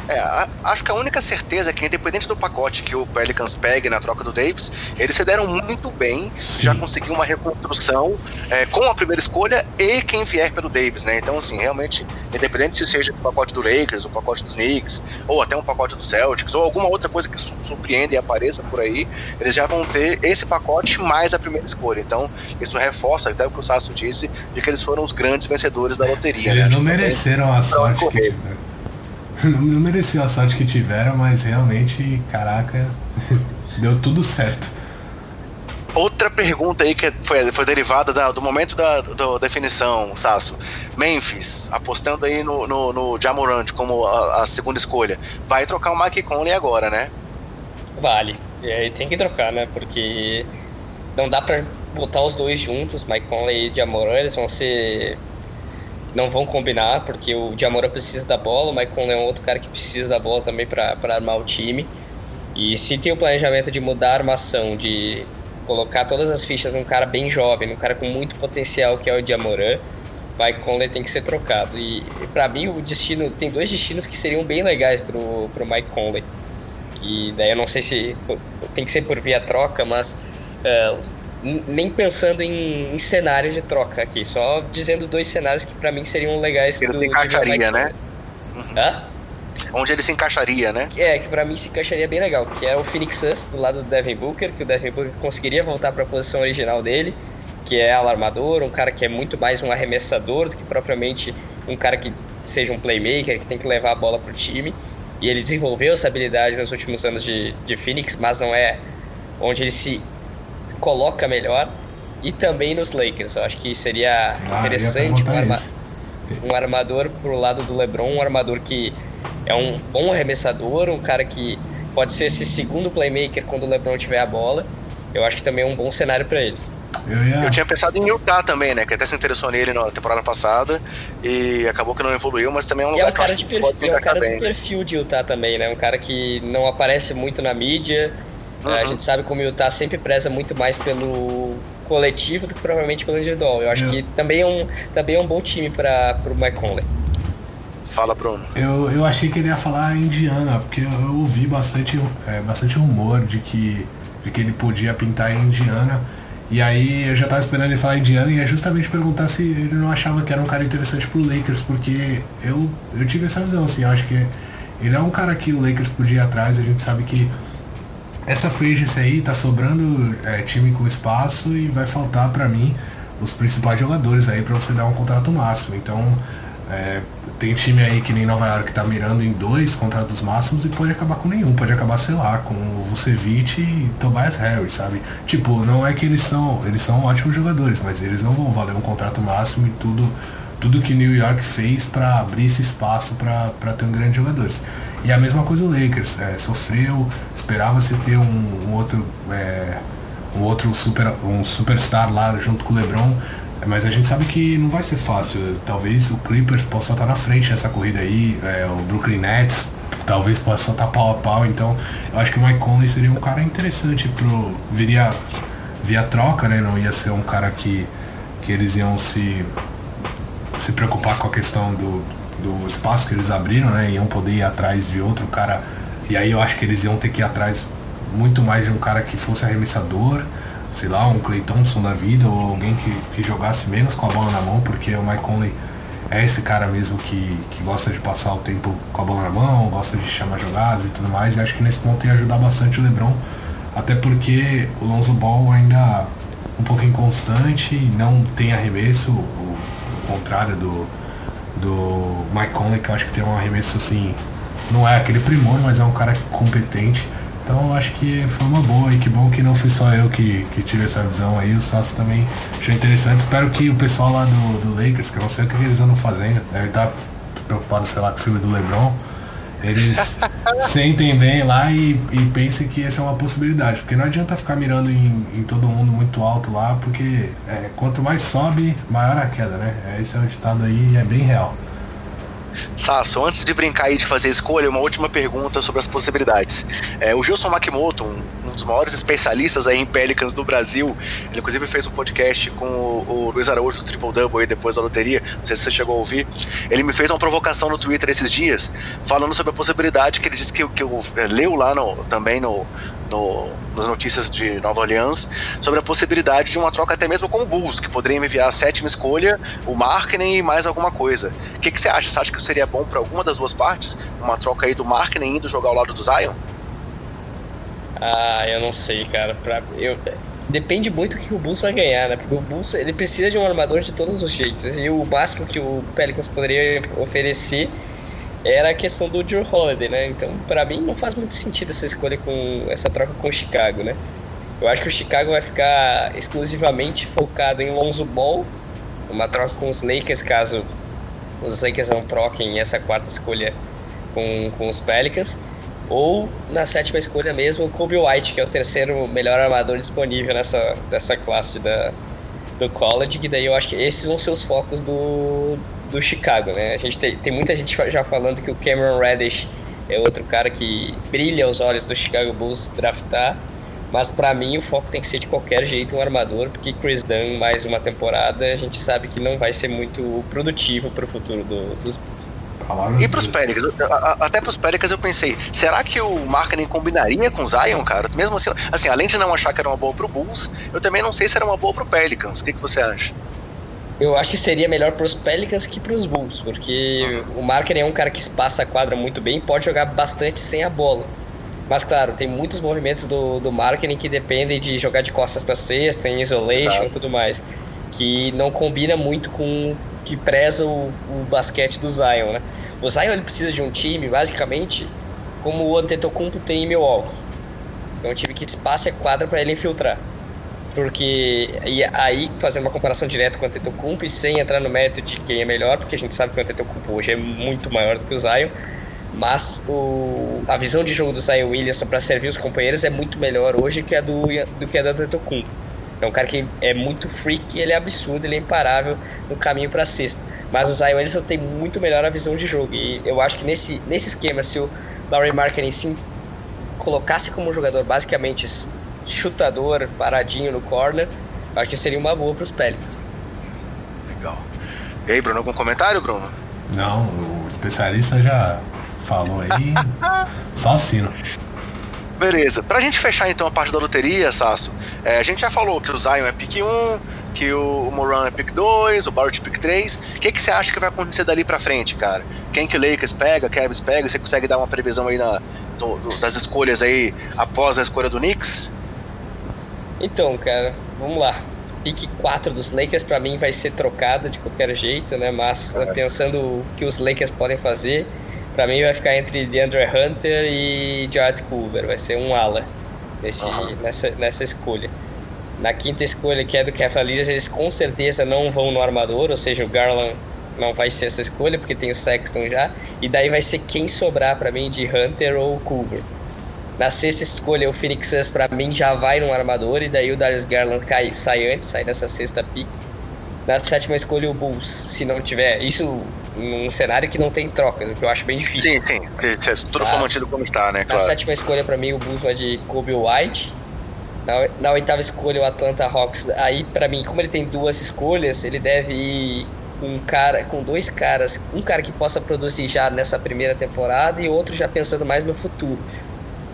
É, acho que a única certeza é que, independente do pacote que o Pelicans pegue na troca do Davis, eles se deram muito bem, Sim. já conseguiu uma reconstrução é, com a primeira escolha e quem vier pelo Davis, né? Então, assim, realmente, independente se seja o pacote do Lakers, o pacote dos Knicks, ou até um pacote do Celtics, ou alguma outra coisa que surpreenda e apareça por aí, eles já vão ter esse pacote mais a primeira escolha. Então, isso reforça até o que o Sasso disse, de que eles foram os grandes vencedores da loteria. Eles né? não mereceram a sorte que (laughs) não merecia a sorte que tiveram, mas realmente, caraca, (laughs) deu tudo certo. Outra pergunta aí que foi, foi derivada da, do momento da do definição, Sasso. Memphis, apostando aí no, no, no Jamorant como a, a, segunda escolha. Vai trocar o Mike Conley agora, né? Vale. E aí tem que trocar, né? Porque não dá pra botar os dois juntos, Mike Conley e Jamoran, eles vão ser não vão combinar, porque o Diamora precisa da bola, o Maicon é um outro cara que precisa da bola também para armar o time. E se tem o planejamento de mudar a armação, de colocar todas as fichas num cara bem jovem, num cara com muito potencial que é o Diamoran, Mike Conley tem que ser trocado. E, e para mim o destino tem dois destinos que seriam bem legais pro, pro Mike Conley. E daí eu não sei se tem que ser por via troca, mas uh, nem pensando em, em, cenários de troca aqui, só dizendo dois cenários que para mim seriam legais. Ele do, se encaixaria, né? Uhum. Hã? Onde ele se encaixaria, né? É, que para mim se encaixaria bem legal, que é o Phoenix Suns do lado do Devin Booker, que o Devin Booker conseguiria voltar para a posição original dele, que é alarmador, um cara que é muito mais um arremessador do que propriamente um cara que seja um playmaker, que tem que levar a bola pro time. E ele desenvolveu essa habilidade nos últimos anos de, de Phoenix, mas não é onde ele se coloca melhor. E também nos Lakers. Eu acho que seria ah, interessante um, arma um armador pro lado do LeBron, um armador que é um bom arremessador, um cara que pode ser esse segundo playmaker quando o LeBron tiver a bola. Eu acho que também é um bom cenário para ele. Eu, ia... eu, tinha pensado em Utah também, né? Que até se interessou nele na temporada passada e acabou que não evoluiu, mas também é um lugar é um cara, de perfil, é um cara do perfil de Utah também, né? Um cara que não aparece muito na mídia, Uhum. A gente sabe como o Utah sempre preza muito mais pelo coletivo do que provavelmente pelo individual. Eu acho uhum. que também é um, também é um bom time para o Mike Conley. Fala, Bruno. Eu, eu achei que ele ia falar Indiana, porque eu, eu ouvi bastante, é, bastante rumor de que, de que ele podia pintar em Indiana. E aí eu já tava esperando ele falar Indiana e é justamente perguntar se ele não achava que era um cara interessante pro Lakers, porque eu, eu tive essa visão, assim, eu acho que ele é um cara que o Lakers podia ir atrás, a gente sabe que essa free aí tá sobrando é, time com espaço e vai faltar para mim os principais jogadores aí para você dar um contrato máximo. Então é, tem time aí que nem Nova York que tá mirando em dois contratos máximos e pode acabar com nenhum, pode acabar, sei lá, com o Vucevic e Tobias Harris, sabe? Tipo, não é que eles são, eles são ótimos jogadores, mas eles não vão valer um contrato máximo e tudo, tudo que New York fez para abrir esse espaço para ter um grandes jogadores. E a mesma coisa o Lakers, é, sofreu, esperava-se ter um, um outro é, um outro super, um superstar lá junto com o LeBron, mas a gente sabe que não vai ser fácil. Talvez o Clippers possa estar na frente nessa corrida aí, é, o Brooklyn Nets talvez possa estar pau a pau, então eu acho que o Mike Conley seria um cara interessante pro. viria via troca, né? Não ia ser um cara que, que eles iam se, se preocupar com a questão do, do espaço que eles abriram, né? Iam poder ir atrás de outro cara. E aí eu acho que eles iam ter que ir atrás muito mais de um cara que fosse arremessador, sei lá, um Clay Thompson da vida, ou alguém que, que jogasse menos com a bola na mão, porque o Mike Conley é esse cara mesmo que, que gosta de passar o tempo com a bola na mão, gosta de chamar jogadas e tudo mais, e acho que nesse ponto ia ajudar bastante o Lebron, até porque o Lonzo Ball ainda um pouco inconstante, não tem arremesso, o, o contrário do, do Mike Conley, que eu acho que tem um arremesso assim, não é aquele primor, mas é um cara competente. Então eu acho que foi uma boa e que bom que não fui só eu que, que tive essa visão aí, o sócio também achou interessante. Espero que o pessoal lá do, do Lakers, que eu não sei o que eles andam fazendo, deve estar preocupado, sei lá, com o filme do Lebron, eles (laughs) sentem bem lá e, e pensem que essa é uma possibilidade. Porque não adianta ficar mirando em, em todo mundo muito alto lá, porque é, quanto mais sobe, maior a queda, né? Esse é um ditado aí e é bem real. Sasso, antes de brincar aí de fazer escolha, uma última pergunta sobre as possibilidades. É, o Gilson Makimoto, um, dos maiores especialistas em Pelicans do Brasil, ele inclusive fez um podcast com o, o Luiz Araújo do Triple Double aí depois da loteria, não sei se você chegou a ouvir. Ele me fez uma provocação no Twitter esses dias, falando sobre a possibilidade que ele disse que, que eu, é, leu lá no, também no, no, nas notícias de Nova Orleans sobre a possibilidade de uma troca até mesmo com o Bulls, que poderia enviar a sétima escolha, o Markkinen e mais alguma coisa. O que, que você acha? Você acha que seria bom para alguma das duas partes? Uma troca aí do Markkinen indo jogar ao lado do Zion? Ah, eu não sei, cara. Pra, eu, depende muito do que o Bulls vai ganhar, né? Porque o Bulls ele precisa de um armador de todos os jeitos. E o máximo que o Pelicans poderia oferecer era a questão do Drew Holiday, né? Então, para mim, não faz muito sentido essa escolha com essa troca com o Chicago, né? Eu acho que o Chicago vai ficar exclusivamente focado em Lonzo Ball, uma troca com os Lakers, caso os Lakers não troquem essa quarta escolha com, com os Pelicans, ou na sétima escolha mesmo, o Kobe White, que é o terceiro melhor armador disponível nessa, dessa classe da, do college, que daí eu acho que esses vão ser os focos do, do Chicago, né? A gente tem, tem muita gente já falando que o Cameron Reddish é outro cara que brilha aos olhos do Chicago Bulls draftar, mas para mim o foco tem que ser de qualquer jeito um armador, porque Chris Dunn mais uma temporada a gente sabe que não vai ser muito produtivo para o futuro do, dos Bulls. E pros Pelicans, até pros Pelicans eu pensei, será que o Markkinen combinaria com o Zion, cara? Mesmo assim, assim, além de não achar que era uma boa pro Bulls, eu também não sei se era uma boa pro Pelicans. O que, que você acha? Eu acho que seria melhor pros Pelicans que pros Bulls, porque uhum. o Markkinen é um cara que passa a quadra muito bem pode jogar bastante sem a bola. Mas claro, tem muitos movimentos do, do Markkinen que dependem de jogar de costas para cesta, em isolation e tudo mais, que não combina muito com que preza o, o basquete do Zion, né? O Zion ele precisa de um time, basicamente, como o Antetokounmpo tem em Milwaukee. É um time que espaça a quadra para ele infiltrar. Porque e aí, fazendo uma comparação direta com o Antetokounmpo e sem entrar no mérito de quem é melhor, porque a gente sabe que o Antetokounmpo hoje é muito maior do que o Zion, mas o, a visão de jogo do Zion Williamson para servir os companheiros é muito melhor hoje que a do, do que a do Antetokounmpo. É um cara que é muito freak, ele é absurdo, ele é imparável no caminho para a cesta. Mas o Zion Williamson tem muito melhor a visão de jogo. E eu acho que nesse, nesse esquema, se o Laurie Marketing se colocasse como um jogador basicamente chutador, paradinho no corner, acho que seria uma boa para os Pelicans. Legal. E aí, Bruno, algum comentário, Bruno? Não, o especialista já falou aí. (laughs) Só assino. Beleza. Pra gente fechar então a parte da loteria, Sasso, é, a gente já falou que o Zion é pick 1, que o Moran é pick 2, o Barrett pick 3. O que, que você acha que vai acontecer dali pra frente, cara? Quem que o Lakers pega, Cavs pega? Você consegue dar uma previsão aí na, do, do, das escolhas aí após a escolha do Knicks? Então, cara, vamos lá. Pick 4 dos Lakers para mim vai ser trocada de qualquer jeito, né? Mas é. pensando o que os Lakers podem fazer, para mim vai ficar entre DeAndre Hunter e Jarrett Culver, vai ser um ala nesse, uhum. nessa, nessa escolha. Na quinta escolha, que é do Cavaliers, eles com certeza não vão no armador, ou seja, o Garland não vai ser essa escolha, porque tem o Sexton já. E daí vai ser quem sobrar para mim de Hunter ou Culver. Na sexta escolha, o Phoenix Suns pra mim já vai num armador, e daí o Darius Garland cai, sai antes, sai nessa sexta pick. Na sétima escolha, o Bulls, se não tiver. Isso num cenário que não tem trocas, o que eu acho bem difícil. Sim, sim. Se, tudo for mantido como está, né? Claro. Na sétima escolha, para mim, o Bulls vai de Kobe White. Na, na oitava escolha, o Atlanta Hawks. Aí, para mim, como ele tem duas escolhas, ele deve ir com um cara, com dois caras, um cara que possa produzir já nessa primeira temporada e outro já pensando mais no futuro.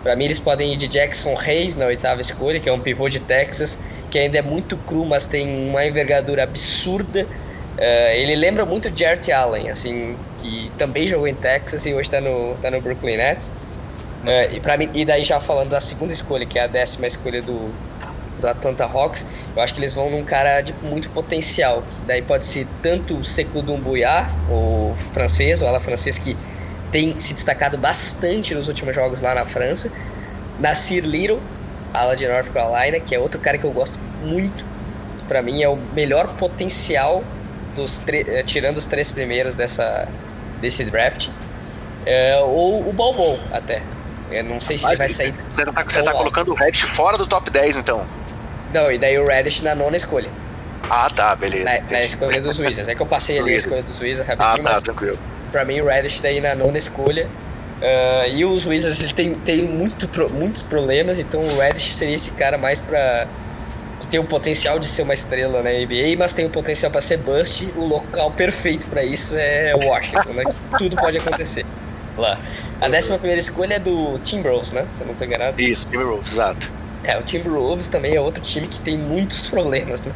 Para mim, eles podem ir de Jackson Hayes na oitava escolha, que é um pivô de Texas, que ainda é muito cru, mas tem uma envergadura absurda. Uh, ele lembra muito Jarrett Allen, assim, que também jogou em Texas e hoje está no, tá no Brooklyn Nets. Uh, e, mim, e daí já falando da segunda escolha, que é a décima escolha do, do Atlanta Hawks, eu acho que eles vão num cara de muito potencial. Daí pode ser tanto o Sekou Doumbouya, o francês, o ala francês que tem se destacado bastante nos últimos jogos lá na França. Nasir Little, ala de North Carolina, que é outro cara que eu gosto muito. Para mim é o melhor potencial dos eh, tirando os três primeiros dessa desse draft. É, ou o Balbon até. Eu não sei se Mas ele vai sair. Você tá, você tá colocando o Reddish fora do top 10 então? Não, e daí o Reddish na nona escolha. Ah, tá, beleza. Na, na escolha dos Wizards. É que eu passei ali a escolha dos Wizards rapidinho. Ah, tá, mas... tranquilo para mim o Reddish daí na nona escolha. Uh, e os Wizards ele tem, tem muito, muitos problemas, então o Reddish seria esse cara mais para que tem o potencial de ser uma estrela na NBA, mas tem o potencial para ser bust. O local perfeito para isso é Washington, né? Que tudo pode acontecer lá. A décima primeira escolha é do Timberwolves, né? Se eu não estou enganado. Isso, Timberwolves, exato. É, o Timberwolves também é outro time que tem muitos problemas, né?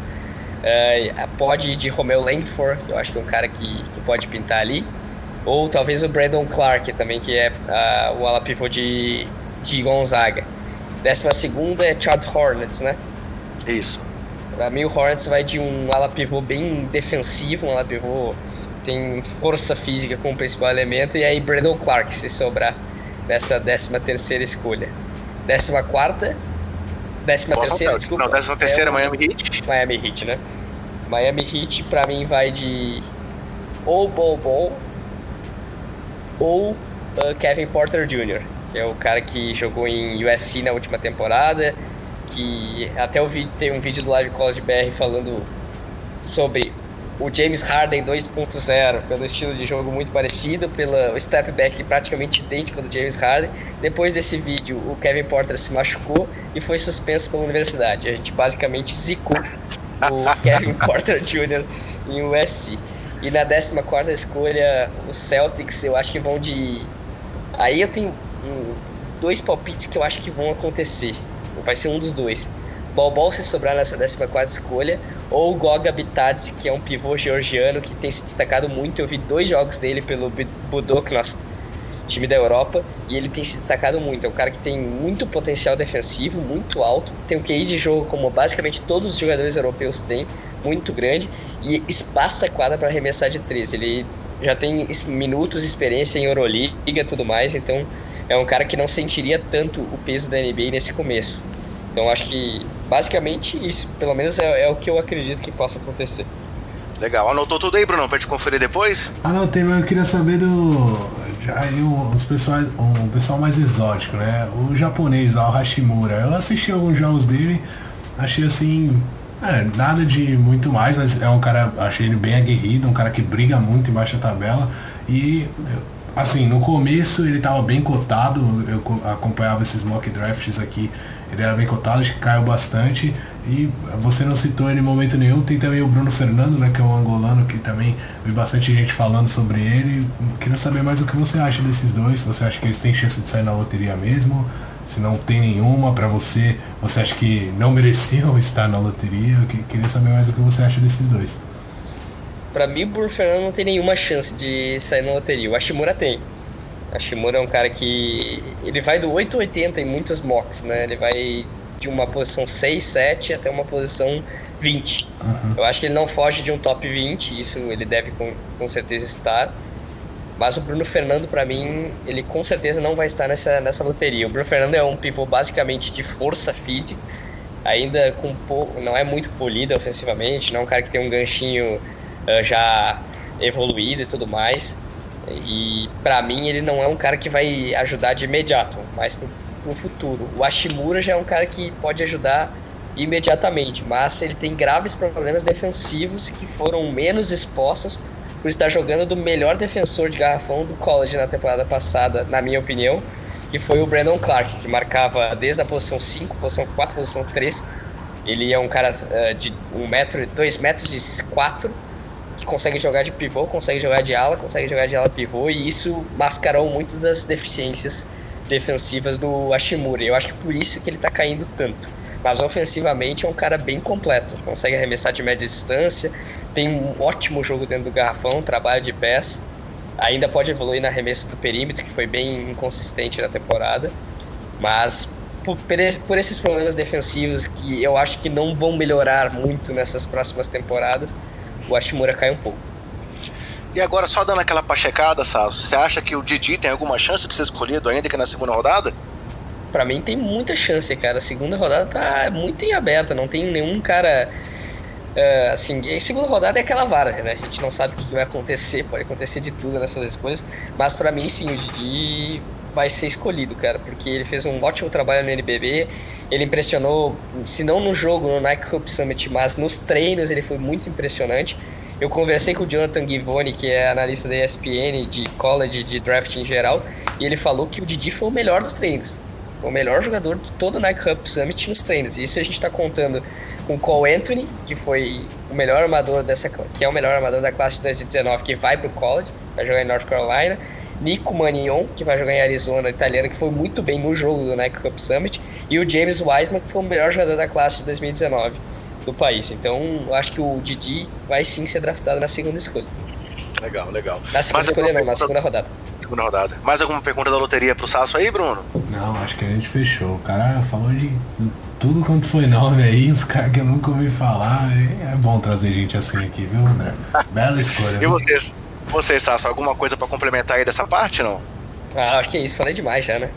Uh, pode ir de Romeo Langford, que eu acho que é um cara que, que pode pintar ali. Ou talvez o Brandon Clark também, que é uh, o ala pivô de, de Gonzaga. Décima segunda é Chad Hornets, né? Isso. Pra mim o Hornets vai de um ala pivô bem defensivo, um ala pivô tem força física como principal elemento, e aí Brandon Clark se sobrar nessa décima terceira escolha. Décima quarta, décima terceira, desculpa. Não, décima terceira é Miami Heat. Miami Heat, né? Miami Heat pra mim vai de ou Bol Bol ou uh, Kevin Porter Jr., que é o cara que jogou em USC na última temporada, que até eu vi, tem um vídeo do Live College BR falando sobre o James Harden 2.0, pelo estilo de jogo muito parecido, pelo step back praticamente idêntico do James Harden. Depois desse vídeo, o Kevin Porter se machucou e foi suspenso pela universidade. A gente basicamente zicou o (laughs) Kevin Porter Jr. em USC. E na 14 escolha, os Celtics, eu acho que vão de. Aí eu tenho dois palpites que eu acho que vão acontecer. Vai ser um dos dois. Bol se sobrar nessa 14 escolha, ou Goga Bitadze, que é um pivô georgiano que tem se destacado muito. Eu vi dois jogos dele pelo Budoknost, time da Europa, e ele tem se destacado muito. É um cara que tem muito potencial defensivo, muito alto, tem um QI de jogo como basicamente todos os jogadores europeus têm, muito grande, e espaça a quadra para arremessar de três. Ele já tem minutos de experiência em Euroliga e tudo mais, então é um cara que não sentiria tanto o peso da NBA nesse começo. Então acho que basicamente isso, pelo menos é, é o que eu acredito que possa acontecer. Legal, anotou tudo aí, Bruno, pra te conferir depois? Anotei, mas eu queria saber do. Aí os pessoais, o pessoal mais exótico, né? O japonês o Hashimura. Eu assisti alguns jogos dele, achei assim, é, nada de muito mais, mas é um cara, achei ele bem aguerrido, um cara que briga muito embaixo da tabela. E, assim, no começo ele estava bem cotado, eu acompanhava esses mock drafts aqui, ele era bem cotado, acho que caiu bastante. E você não citou ele em momento nenhum, tem também o Bruno Fernando, né, que é um angolano que também vi bastante gente falando sobre ele. Queria saber mais o que você acha desses dois, você acha que eles têm chance de sair na loteria mesmo? Se não tem nenhuma para você, você acha que não mereciam (laughs) estar na loteria? Eu queria saber mais o que você acha desses dois. Para mim, o Bruno Fernando não tem nenhuma chance de sair na loteria. O Ashimura tem. O Ashimura é um cara que ele vai do 880 em muitos mocks, né? Ele vai de uma posição 6, 7 até uma posição 20. Uhum. Eu acho que ele não foge de um top 20, isso ele deve com, com certeza estar. Mas o Bruno Fernando, para mim, ele com certeza não vai estar nessa, nessa loteria. O Bruno Fernando é um pivô basicamente de força física, ainda com não é muito polido ofensivamente, não é um cara que tem um ganchinho uh, já evoluído e tudo mais. E para mim ele não é um cara que vai ajudar de imediato, mas pro, pro futuro. O Ashimura já é um cara que pode ajudar imediatamente, mas ele tem graves problemas defensivos que foram menos expostos por estar jogando do melhor defensor de garrafão do college na temporada passada, na minha opinião, que foi o Brandon Clark, que marcava desde a posição 5, posição 4, posição 3. Ele é um cara uh, de 1 metro, 2 metros e 4, que consegue jogar de pivô, consegue jogar de ala, consegue jogar de ala pivô, e isso mascarou muito das deficiências defensivas do Ashimura. Eu acho que por isso que ele está caindo tanto. Mas ofensivamente é um cara bem completo, consegue arremessar de média distância, tem um ótimo jogo dentro do garrafão, trabalho de pés. Ainda pode evoluir na arremesso do perímetro, que foi bem inconsistente na temporada. Mas por, por esses problemas defensivos que eu acho que não vão melhorar muito nessas próximas temporadas, o Ashimura cai um pouco. E agora, só dando aquela pachecada, Sasso, você acha que o Didi tem alguma chance de ser escolhido ainda que na segunda rodada? Para mim tem muita chance, cara. A segunda rodada tá muito em aberta, não tem nenhum cara Uh, assim, em segunda rodada é aquela vara, né? A gente não sabe o que vai acontecer, pode acontecer de tudo nessas escolhas, mas para mim sim, o Didi vai ser escolhido, cara, porque ele fez um ótimo trabalho no NBB, ele impressionou, se não no jogo, no Nike Cup Summit, mas nos treinos ele foi muito impressionante. Eu conversei com o Jonathan Givoni, que é analista da ESPN de college, de draft em geral, e ele falou que o Didi foi o melhor dos treinos. O melhor jogador de todo o Nike Cup Summit nos treinos. E isso a gente está contando com Cole Anthony, que foi o melhor armador dessa que é o melhor armador da classe de 2019, que vai para o college, vai jogar em North Carolina. Nico Manion, que vai jogar em Arizona, italiano, que foi muito bem no jogo do Nike Cup Summit, e o James Wiseman, que foi o melhor jogador da classe de 2019 do país. Então, acho que o Didi vai sim ser draftado na segunda escolha. Legal, legal. Na segunda Mas escolha não, na segunda rodada. Segunda rodada. Mais alguma pergunta da loteria pro Sasso aí, Bruno? Não, acho que a gente fechou. O cara falou de tudo quanto foi nome aí, os caras que eu nunca ouvi falar. É bom trazer gente assim aqui, viu, André? Bela escolha. (laughs) e vocês? Vocês, Sasso, alguma coisa para complementar aí dessa parte, não? Ah, acho que é isso, falei demais já, né?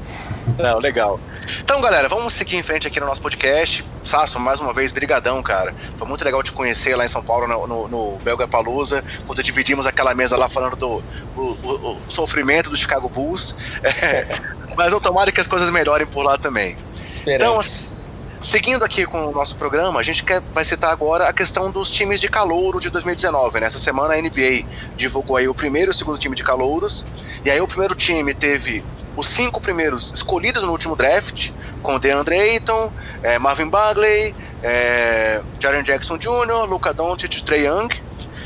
Não, legal. Então, galera, vamos seguir em frente aqui no nosso podcast. Sasso, mais uma vez, brigadão, cara. Foi muito legal te conhecer lá em São Paulo, no, no, no Belga Palusa, quando dividimos aquela mesa lá falando do o, o, o sofrimento do Chicago Bulls. É, (laughs) mas eu tomara que as coisas melhorem por lá também. Esperamos. Então, Seguindo aqui com o nosso programa, a gente quer, vai citar agora a questão dos times de calouro de 2019. Nessa né? semana a NBA divulgou aí o primeiro e o segundo time de calouros. E aí o primeiro time teve os cinco primeiros escolhidos no último draft, com DeAndre Ayton, é, Marvin Bagley, é, Jaren Jackson Jr., Luca Doncic, Trey Young.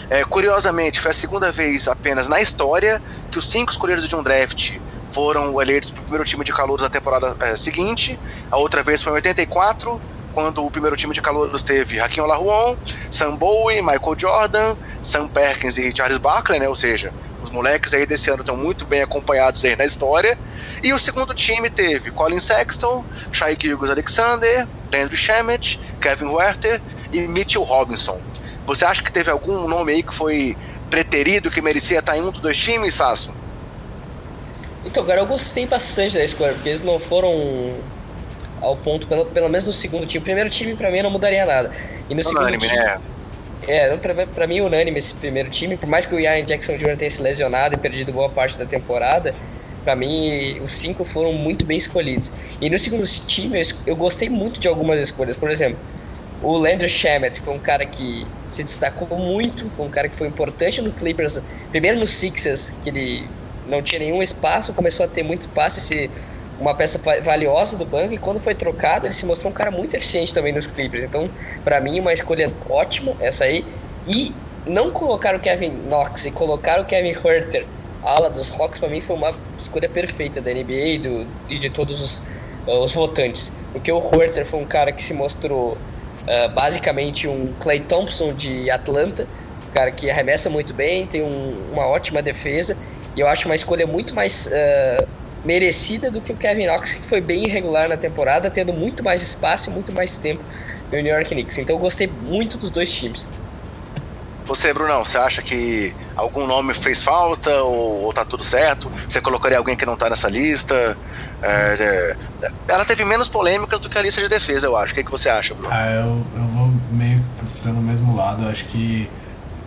É, curiosamente, foi a segunda vez apenas na história que os cinco escolhidos de um draft foram eleitos para o primeiro time de calouros na temporada é, seguinte. A outra vez foi em 84, quando o primeiro time de calouros teve Hakim Olajuwon, Sam Bowie, Michael Jordan, Sam Perkins e Charles Barkley, né? Ou seja, os moleques aí desse ano estão muito bem acompanhados aí na história. E o segundo time teve Colin Sexton, Shai Gilgis Alexander, Landry Shamet, Kevin Werther e Mitchell Robinson. Você acha que teve algum nome aí que foi preterido, que merecia estar em um dos dois times, Sasso? Então, cara, eu gostei bastante da escolha, porque eles não foram ao ponto, pelo, pelo menos no segundo time. O primeiro time, pra mim, não mudaria nada. E no unânime, segundo time. Né? É, pra, pra mim, unânime esse primeiro time. Por mais que o Ian Jackson Jr. tenha se lesionado e perdido boa parte da temporada, para mim, os cinco foram muito bem escolhidos. E no segundo time, eu, gostei muito de algumas escolhas. Por exemplo, o Landry Shamet foi um cara que se destacou muito, foi um cara que foi importante no Clippers, primeiro no Sixers, que ele não tinha nenhum espaço, começou a ter muito espaço, esse, uma peça valiosa do banco, e quando foi trocado, ele se mostrou um cara muito eficiente também nos Clippers. Então, para mim, uma escolha ótima essa aí. E não colocar o Kevin Knox e colocar o Kevin Herter, ala dos Hawks, para mim foi uma escolha perfeita da NBA e, do, e de todos os, uh, os votantes. Porque o Herter foi um cara que se mostrou uh, basicamente um Clay Thompson de Atlanta, um cara que arremessa muito bem, tem um, uma ótima defesa e eu acho uma escolha muito mais uh, merecida do que o Kevin Knox, que foi bem irregular na temporada, tendo muito mais espaço e muito mais tempo no New York Knicks. Então eu gostei muito dos dois times. Você, Brunão, você acha que algum nome fez falta ou, ou tá tudo certo? Você colocaria alguém que não tá nessa lista? É, é, ela teve menos polêmicas do que a lista de defesa, eu acho. O que, que você acha, Bruno? Ah, eu, eu vou meio pelo mesmo lado. Eu acho que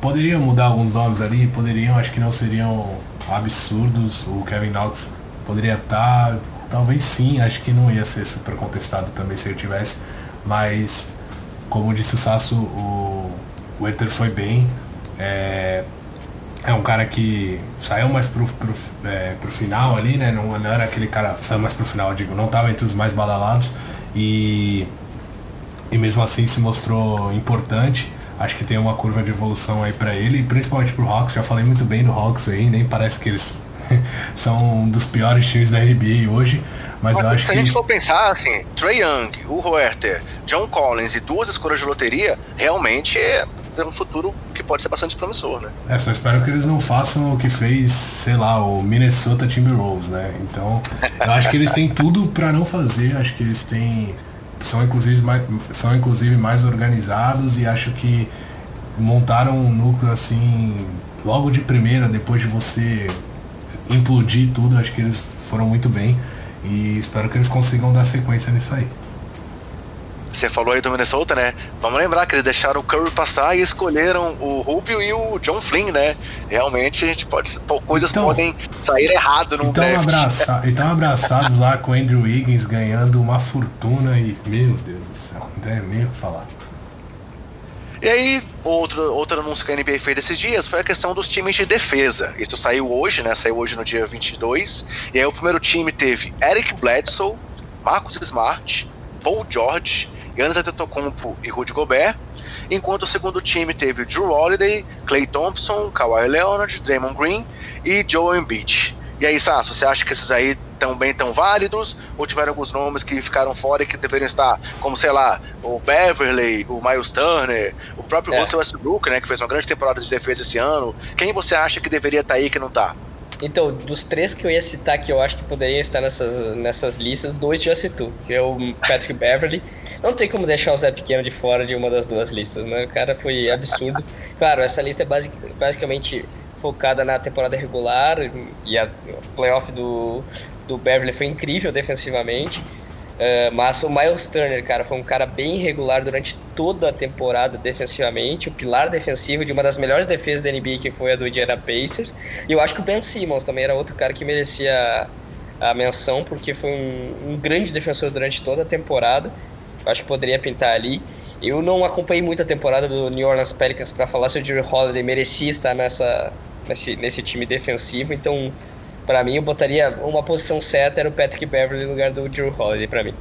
poderiam mudar alguns nomes ali, poderiam, acho que não seriam absurdos. O Kevin Knox poderia estar, tá, talvez sim, acho que não ia ser super contestado também se ele tivesse, mas como disse o Sasso, o, o Herter foi bem. É, é um cara que saiu mais pro, pro, é, pro final ali, né? Não, não, era aquele cara, saiu mais pro final, digo, não estava entre os mais badalados e, e mesmo assim se mostrou importante. Acho que tem uma curva de evolução aí para ele, principalmente pro Hawks. Já falei muito bem do Hawks aí, nem parece que eles (laughs) são um dos piores times da NBA hoje. Mas, mas eu acho se que... a gente for pensar assim, Trey Young, o Huerter, John Collins e duas escolhas de loteria, realmente é um futuro que pode ser bastante promissor, né? É, só espero que eles não façam o que fez, sei lá, o Minnesota Timberwolves, né? Então, eu acho que eles têm tudo para não fazer, acho que eles têm são inclusive mais, são inclusive mais organizados e acho que montaram um núcleo assim logo de primeira, depois de você implodir tudo, acho que eles foram muito bem e espero que eles consigam dar sequência nisso aí. Você falou aí do Minnesota, né? Vamos lembrar que eles deixaram o Curry passar e escolheram o Rubio e o John Flynn, né? Realmente a gente pode. Coisas então, podem sair errado no então draft. Abraça, (laughs) então abraçados lá com o Andrew Wiggins ganhando uma fortuna e. Meu Deus do céu, não tem nem o que falar. E aí, outro, outro anúncio que a NBA fez esses dias foi a questão dos times de defesa. Isso saiu hoje, né? Saiu hoje no dia 22. E aí o primeiro time teve Eric Bledsoe, Marcus Smart, Paul George, Giannis Antetokounmpo e Rudy Gobert, enquanto o segundo time teve Drew Holiday, Clay Thompson, Kawhi Leonard, Draymond Green e Joel Embiid. E aí, Sasso, você acha que esses aí também tão válidos ou tiveram alguns nomes que ficaram fora e que deveriam estar, como sei lá, o Beverly, o Miles Turner, o próprio é. Russell Westbrook, né, que fez uma grande temporada de defesa esse ano. Quem você acha que deveria estar aí que não está? Então, dos três que eu ia citar que eu acho que poderiam estar nessas, nessas listas, dois já citou, que é o Patrick Beverly não tem como deixar o Zé Pequeno de fora de uma das duas listas, né? O cara foi absurdo. (laughs) Claro, essa lista é basic, basicamente focada na temporada regular e a playoff do, do Beverly foi incrível defensivamente. Uh, mas o Miles Turner, cara, foi um cara bem regular durante toda a temporada defensivamente, o pilar defensivo de uma das melhores defesas da NBA que foi a do Indiana Pacers. E eu acho que o Ben Simmons também era outro cara que merecia a menção, porque foi um, um grande defensor durante toda a temporada acho que poderia pintar ali. Eu não acompanhei muito a temporada do New Orleans Pelicans para falar se o Jerry Holiday merecia estar nessa, nesse, nesse time defensivo, então para mim eu botaria uma posição certa era o Patrick Beverly no lugar do Jerry Holiday para mim.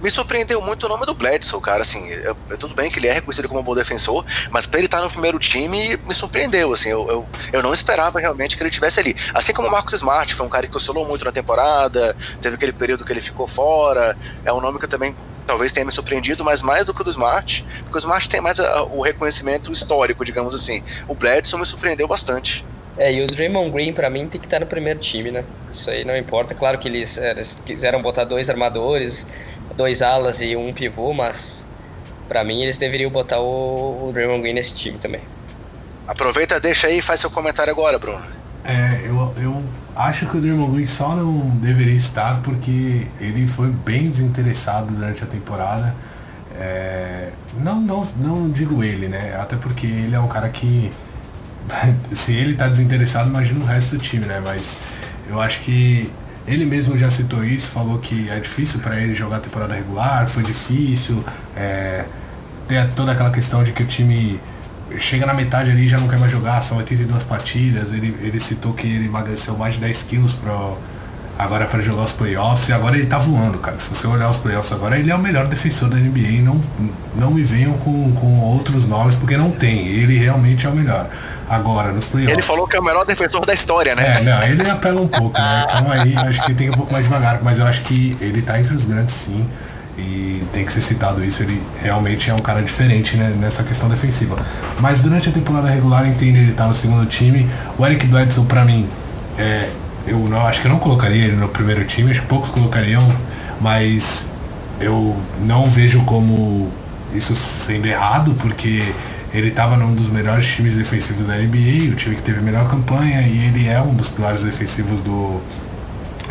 Me surpreendeu muito o nome do Bledsoe, cara. Assim, eu, eu, tudo bem que ele é reconhecido como um bom defensor, mas pra ele estar no primeiro time me surpreendeu. Assim, eu, eu, eu não esperava realmente que ele estivesse ali. Assim como o Marcos Smart, foi um cara que oscilou muito na temporada, teve aquele período que ele ficou fora. É um nome que eu também talvez tenha me surpreendido, mas mais do que o do Smart, porque o Smart tem mais a, o reconhecimento histórico, digamos assim. O Bledson me surpreendeu bastante. É, e o Draymond Green, para mim, tem que estar no primeiro time, né? Isso aí não importa. Claro que eles, é, eles quiseram botar dois armadores, dois alas e um pivô, mas para mim eles deveriam botar o, o Draymond Green nesse time também. Aproveita, deixa aí e faz seu comentário agora, Bruno. É, eu, eu acho que o Draymond Green só não deveria estar porque ele foi bem desinteressado durante a temporada. É, não, não, não digo ele, né? Até porque ele é um cara que. (laughs) Se ele tá desinteressado, imagina o resto do time, né? Mas eu acho que ele mesmo já citou isso, falou que é difícil para ele jogar a temporada regular, foi difícil. É, tem toda aquela questão de que o time chega na metade ali já não quer mais jogar, são 82 partidas. Ele, ele citou que ele emagreceu mais de 10 quilos pro, agora para jogar os playoffs e agora ele tá voando, cara. Se você olhar os playoffs agora, ele é o melhor defensor da NBA. Não, não me venham com, com outros nomes, porque não tem. Ele realmente é o melhor. Agora, nos playoffs. Ele falou que é o melhor defensor da história, né? É, não, ele apela um pouco, né? Então aí acho que tem um pouco mais devagar, mas eu acho que ele tá entre os grandes sim. E tem que ser citado isso, ele realmente é um cara diferente né, nessa questão defensiva. Mas durante a temporada regular, entende ele tá no segundo time. O Eric Bledsoe, para mim, é, eu não, acho que eu não colocaria ele no primeiro time, acho que poucos colocariam, mas eu não vejo como isso sendo errado, porque ele estava num dos melhores times defensivos da NBA, o time que teve a melhor campanha, e ele é um dos pilares defensivos do,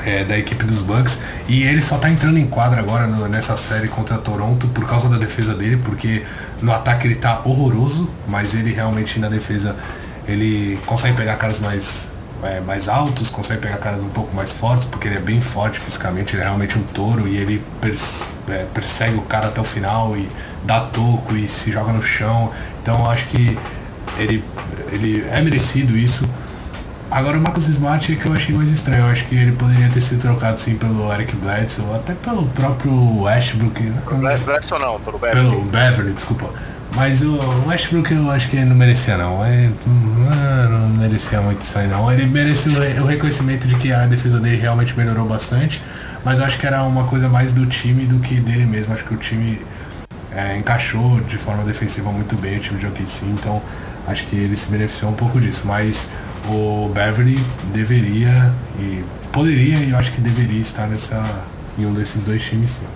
é, da equipe dos Bucks. E ele só tá entrando em quadra agora no, nessa série contra Toronto por causa da defesa dele, porque no ataque ele tá horroroso, mas ele realmente na defesa ele consegue pegar caras mais, é, mais altos, consegue pegar caras um pouco mais fortes, porque ele é bem forte fisicamente, ele é realmente um touro e ele é, persegue o cara até o final e dá toco e se joga no chão. Então eu acho que ele, ele é merecido isso. Agora o Marcus Smart é que eu achei mais estranho. Eu acho que ele poderia ter sido trocado sim pelo Eric Bledsoe, ou até pelo próprio Westbrook. Né? Bledsoe não, pelo Beverly. Pelo Beverly, desculpa. Mas o Westbrook eu acho que ele não merecia não. Ele, não merecia muito isso aí não. Ele merecia o reconhecimento de que a defesa dele realmente melhorou bastante. Mas eu acho que era uma coisa mais do time do que dele mesmo. Acho que o time é, encaixou de forma defensiva muito bem o time de OKC, então acho que ele se beneficiou um pouco disso. Mas o Beverly deveria e poderia e eu acho que deveria estar nessa, em um desses dois times sim.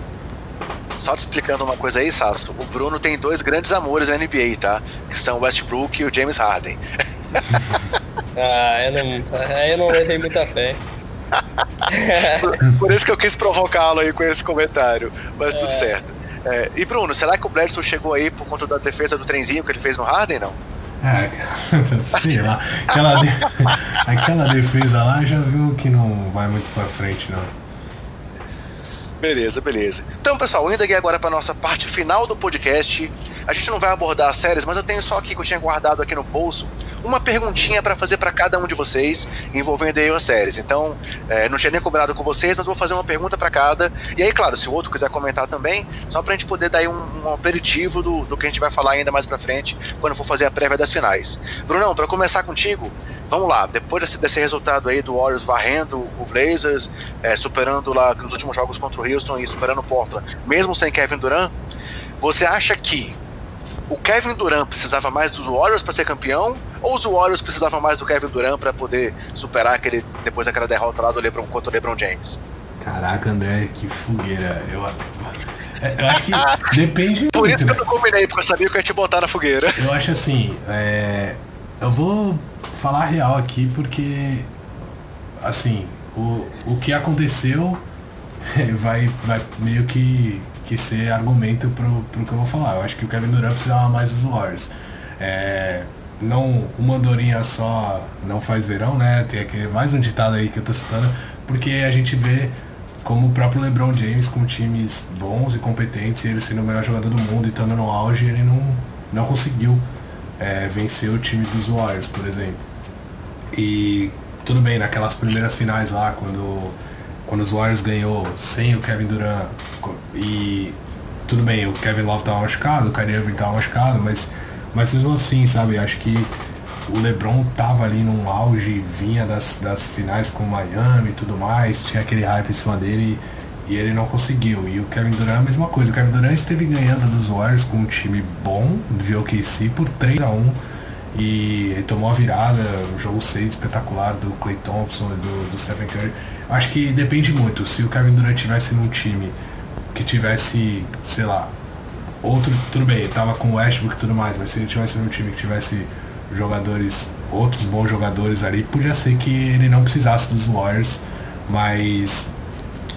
Só te explicando uma coisa aí, Sasso, o Bruno tem dois grandes amores na NBA, tá? Que são o Westbrook e o James Harden. (laughs) ah, eu não, eu não levei muita fé. por, (laughs) por, isso que eu quis provocá-lo aí com esse comentário, mas é. tudo certo. É, e Bruno, será que o Bledsoe chegou aí por conta da defesa do trenzinho que ele fez no Harden, não? É, (laughs) sei lá. Aquela, de... (laughs) aquela defesa lá já viu que não vai muito pra frente, não. Beleza, beleza. Então, pessoal, indo aqui agora para nossa parte final do podcast. A gente não vai abordar as séries, mas eu tenho só aqui que eu tinha guardado aqui no bolso uma perguntinha para fazer para cada um de vocês envolvendo aí as séries. Então, é, não tinha nem combinado com vocês, mas vou fazer uma pergunta para cada. E aí, claro, se o outro quiser comentar também, só para a gente poder dar aí um, um aperitivo do, do que a gente vai falar ainda mais para frente quando for fazer a prévia das finais. Brunão, para começar contigo, vamos lá, depois desse, desse, resultado aí do Warriors varrendo o Blazers, é, superando lá nos últimos jogos contra o Houston e superando o Portland, mesmo sem Kevin Durant, você acha que o Kevin Durant precisava mais dos Warriors para ser campeão ou os Warriors precisavam mais do Kevin Durant para poder superar aquele depois daquela derrota lá do LeBron contra o LeBron James? Caraca, André, que fogueira. Eu, eu acho que depende (laughs) Por muito, isso que né? eu não combinei, porque eu sabia que eu ia te botar na fogueira. Eu acho assim, é, eu vou falar real aqui porque assim, o, o que aconteceu (laughs) vai, vai meio que que ser argumento pro, pro que eu vou falar. Eu acho que o Kevin Durant precisava mais dos Warriors. É, não, uma andorinha só não faz verão, né? Tem mais um ditado aí que eu tô citando, porque a gente vê como o próprio LeBron James com times bons e competentes, ele sendo o melhor jogador do mundo e estando no auge, ele não, não conseguiu é, vencer o time dos Warriors, por exemplo. E tudo bem, naquelas primeiras finais lá, quando quando os Warriors ganhou sem o Kevin Durant e tudo bem, o Kevin Love tava machucado, o Kyrie Irving tava machucado, mas, mas mesmo assim, sabe, acho que o LeBron tava ali num auge, vinha das, das finais com o Miami e tudo mais, tinha aquele hype em cima dele e, e ele não conseguiu. E o Kevin Durant a mesma coisa, o Kevin Durant esteve ganhando dos Warriors com um time bom de OKC por 3 a 1 e tomou a virada, um jogo 6 espetacular do Clay Thompson e do, do Stephen Curry Acho que depende muito. Se o Kevin Durant tivesse num time que tivesse, sei lá, outro. Tudo bem, tava com o Westbrook e tudo mais, mas se ele tivesse num time que tivesse jogadores, outros bons jogadores ali, podia ser que ele não precisasse dos Warriors, mas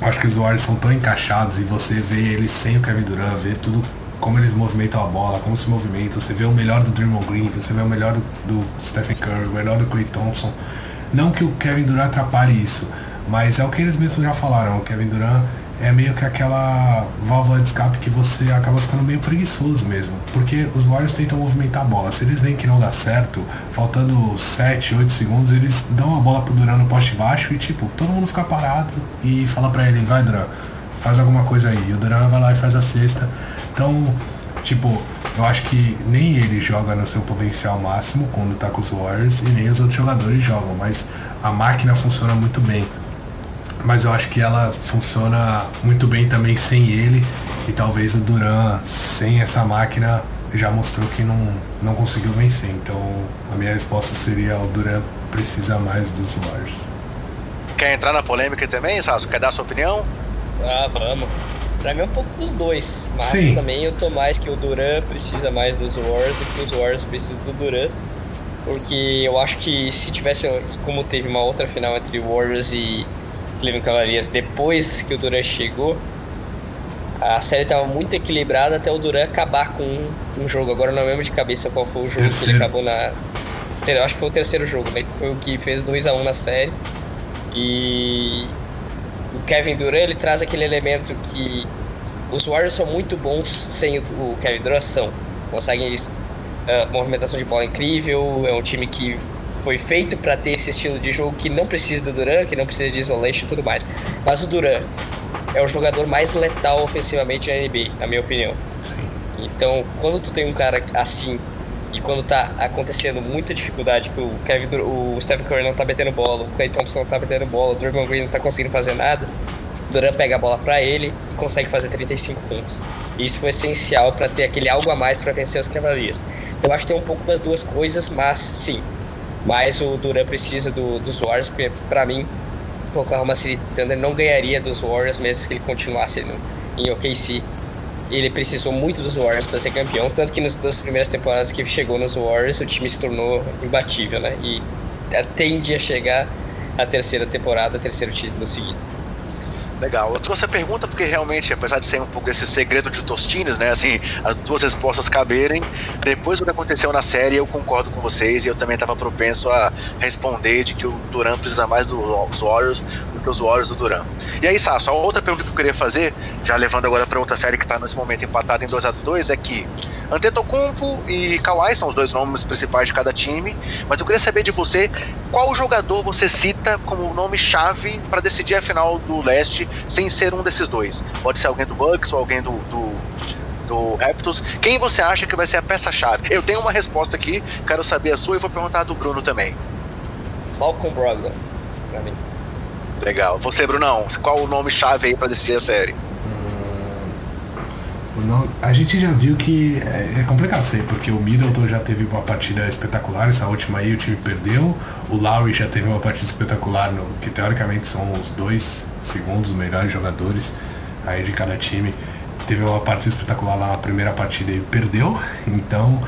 acho que os Warriors são tão encaixados e você vê eles sem o Kevin Durant, vê tudo como eles movimentam a bola, como se movimentam, você vê o melhor do Draymond Green, você vê o melhor do, Stephen Curry, o melhor do Clay Thompson. Não que o Kevin Durant atrapalhe isso, mas é o que eles mesmos já falaram, o Kevin Durant é meio que aquela válvula de escape que você acaba ficando meio preguiçoso mesmo. Porque os Warriors tentam movimentar a bola. Se eles veem que não dá certo, faltando 7, 8 segundos, eles dão a bola pro Durant no poste baixo e tipo, todo mundo fica parado e fala pra ele, vai Durant, faz alguma coisa aí. E o Durant vai lá e faz a cesta. Então, tipo, eu acho que nem ele joga no seu potencial máximo quando tá com os Warriors e nem os outros jogadores jogam, mas a máquina funciona muito bem mas eu acho que ela funciona muito bem também sem ele e talvez o Duran sem essa máquina já mostrou que não, não conseguiu vencer. Então a minha resposta seria o Duran precisa mais dos Warriors. Quer entrar na polêmica também, Sasso? Quer dar sua opinião? Ah, vamos. Pra mim é um pouco dos dois, mas Sim. também eu tô mais que o Duran precisa mais dos Warriors do que os Warriors precisam do Duran. Porque eu acho que se tivesse, como teve uma outra final entre Warriors e Cleveland Cavaliers depois que o Durant chegou, a série estava muito equilibrada até o Durant acabar com um, um, jogo. Agora não lembro de cabeça qual foi o jogo que ele acabou na. Eu acho que foi o terceiro jogo, né? Que foi o que fez 2 a 1 um na série. E Kevin Durant ele traz aquele elemento que os Warriors são muito bons sem o Kevin Durant são. Conseguem uh, movimentação de bola incrível, é um time que foi feito para ter esse estilo de jogo que não precisa do Duran, que não precisa de isolation e tudo mais. Mas o Duran é o jogador mais letal ofensivamente na NBA, na minha opinião. Então, quando tu tem um cara assim quando tá acontecendo muita dificuldade, que o Kevin, o Stephen Curry não tá metendo bola, o Clay Thompson não tá metendo bola, o Draymond Green não tá conseguindo fazer nada, o Duran pega a bola para ele e consegue fazer 35 pontos. E isso foi essencial para ter aquele algo a mais para vencer os Cavaliers. Eu acho que tem um pouco das duas coisas, mas sim, mas o Duran precisa do, dos Warriors, porque para mim o Oklahoma City Thunder não ganharia dos Warriors mesmo que ele continuasse no, em OKC. Ele precisou muito dos Warriors para ser campeão, tanto que nas duas primeiras temporadas que chegou nos Warriors, o time se tornou imbatível, né? E tende a chegar a terceira temporada, terceiro título seguido. Legal. Eu trouxe a pergunta porque realmente, apesar de ser um pouco esse segredo de Tostines, né? Assim, as duas respostas caberem. Depois do que aconteceu na série, eu concordo com vocês e eu também estava propenso a responder de que o Duran precisa mais dos Warriors que os Warriors do Duran. E aí, Sasso, a outra pergunta que eu queria fazer, já levando agora para outra série que está nesse momento empatada em 2 a 2 é que Antetokounmpo e Kawhi são os dois nomes principais de cada time, mas eu queria saber de você qual jogador você cita como nome-chave para decidir a final do leste sem ser um desses dois. Pode ser alguém do Bucks ou alguém do, do, do Raptors. Quem você acha que vai ser a peça-chave? Eu tenho uma resposta aqui, quero saber a sua e vou perguntar do Bruno também. Malcolm Brogdon, pra mim. Legal. Você, Brunão, qual o nome-chave aí para decidir a série? Não, a gente já viu que é, é complicado isso aí, porque o Middleton já teve uma partida espetacular, essa última aí o time perdeu, o Lowry já teve uma partida espetacular, no, que teoricamente são os dois segundos melhores jogadores aí de cada time. Teve uma partida espetacular lá na primeira partida e perdeu, (laughs) então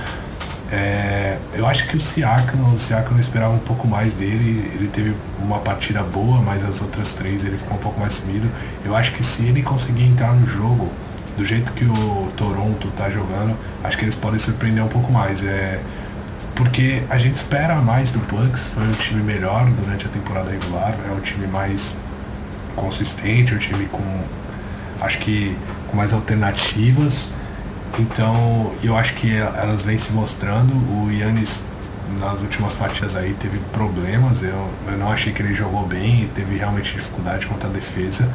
é, eu acho que o Siakam, o Siakam eu esperava um pouco mais dele, ele teve uma partida boa, mas as outras três ele ficou um pouco mais sumido. Eu acho que se ele conseguir entrar no jogo do jeito que o Toronto tá jogando, acho que eles podem surpreender um pouco mais. É, porque a gente espera mais do Bucks, foi um time melhor durante a temporada regular, é um time mais consistente, um time com acho que com mais alternativas. Então eu acho que elas vêm se mostrando. O Yannis nas últimas partidas aí teve problemas, eu, eu não achei que ele jogou bem, teve realmente dificuldade contra a defesa.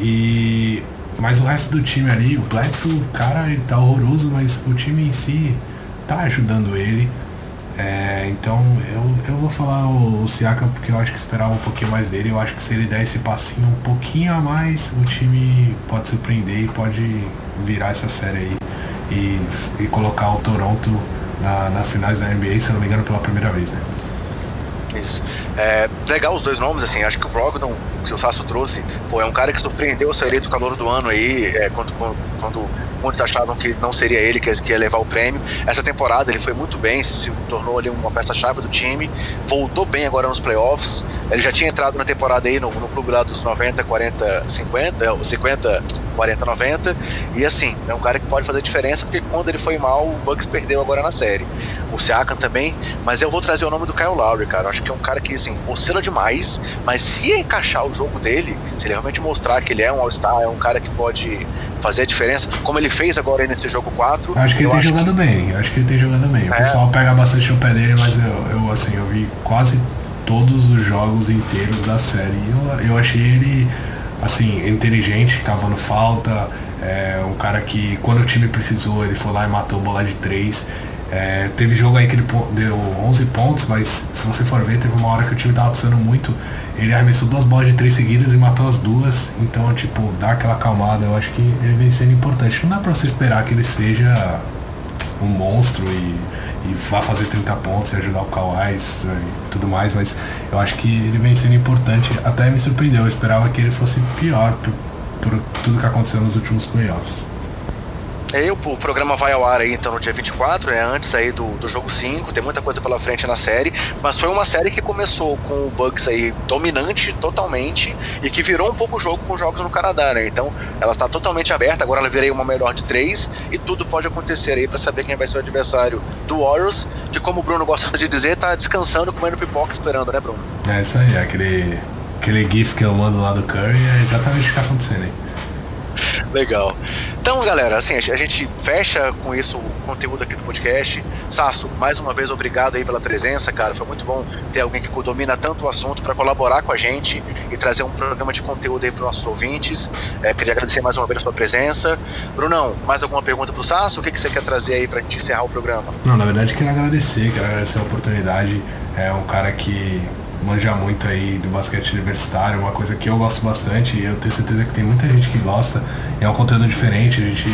E mas o resto do time ali, o Bledsoe, cara, ele tá horroroso, mas o time em si tá ajudando ele. É, então eu, eu vou falar o, o porque eu acho que esperava um pouquinho mais dele. Eu acho que se ele der esse passinho um pouquinho a mais, o time pode surpreender e pode virar essa série aí e, e colocar o Toronto na, nas finais da NBA, se não me engano, pela primeira vez, né? Isso. É, legal os dois nomes, assim, acho que o Brogdon, que o Sasso trouxe, pô, é um cara que surpreendeu ser eleito calor do ano aí, é, quando, quando muitos achavam que não seria ele que ia levar o prêmio. Essa temporada ele foi muito bem, se tornou ali uma peça-chave do time, voltou bem agora nos playoffs. Ele já tinha entrado na temporada aí no, no clube lá dos 90, 40, 50, 50, 40, 90. E assim, é um cara que pode fazer diferença, porque quando ele foi mal, o Bucks perdeu agora na série. O Siakam também, mas eu vou trazer o nome do Kyle Lowry, cara. Eu acho que é um cara que, assim, oscila demais, mas se encaixar o jogo dele, se ele realmente mostrar que ele é um All-Star, é um cara que pode fazer a diferença, como ele fez agora nesse jogo 4. Acho que ele tem jogando que... bem, acho que ele tem jogando bem. O é. pessoal pega bastante o pé dele, mas eu, eu, assim, eu vi quase todos os jogos inteiros da série. Eu, eu achei ele assim, inteligente, cavando falta, é, um cara que quando o time precisou ele foi lá e matou bola de 3. É, teve jogo aí que ele deu 11 pontos, mas se você for ver, teve uma hora que o time tava precisando muito. Ele arremessou duas bolas de três seguidas e matou as duas. Então, tipo, dá aquela calmada. Eu acho que ele vem sendo importante. Não dá pra você esperar que ele seja um monstro e, e vá fazer 30 pontos e ajudar o Kawhi e tudo mais, mas eu acho que ele vem sendo importante. Até me surpreendeu. Eu esperava que ele fosse pior por, por tudo que aconteceu nos últimos playoffs. Aí o, programa vai ao ar aí então no dia 24, é antes aí do, do jogo 5, tem muita coisa pela frente na série, mas foi uma série que começou com o Bucks aí dominante totalmente e que virou um pouco o jogo com jogos no Canadá, né? Então ela está totalmente aberta, agora ela virei uma melhor de três e tudo pode acontecer aí para saber quem vai ser o adversário do Warriors, que como o Bruno gosta de dizer, tá descansando, comendo pipoca esperando, né, Bruno? É isso aí, aquele, aquele GIF que eu mando lá do Curry é exatamente o que tá acontecendo aí. (laughs) Legal. Então, galera, assim, a gente fecha com isso o conteúdo aqui do podcast. Sasso, mais uma vez, obrigado aí pela presença, cara. Foi muito bom ter alguém que domina tanto o assunto para colaborar com a gente e trazer um programa de conteúdo aí para nossos ouvintes. É, queria agradecer mais uma vez a sua presença. Brunão, mais alguma pergunta pro Sasso? O que, que você quer trazer aí pra gente encerrar o programa? Não, na verdade, quero agradecer, quero agradecer a oportunidade. É um cara que manja muito aí do basquete universitário, uma coisa que eu gosto bastante e eu tenho certeza que tem muita gente que gosta. É um conteúdo diferente, a gente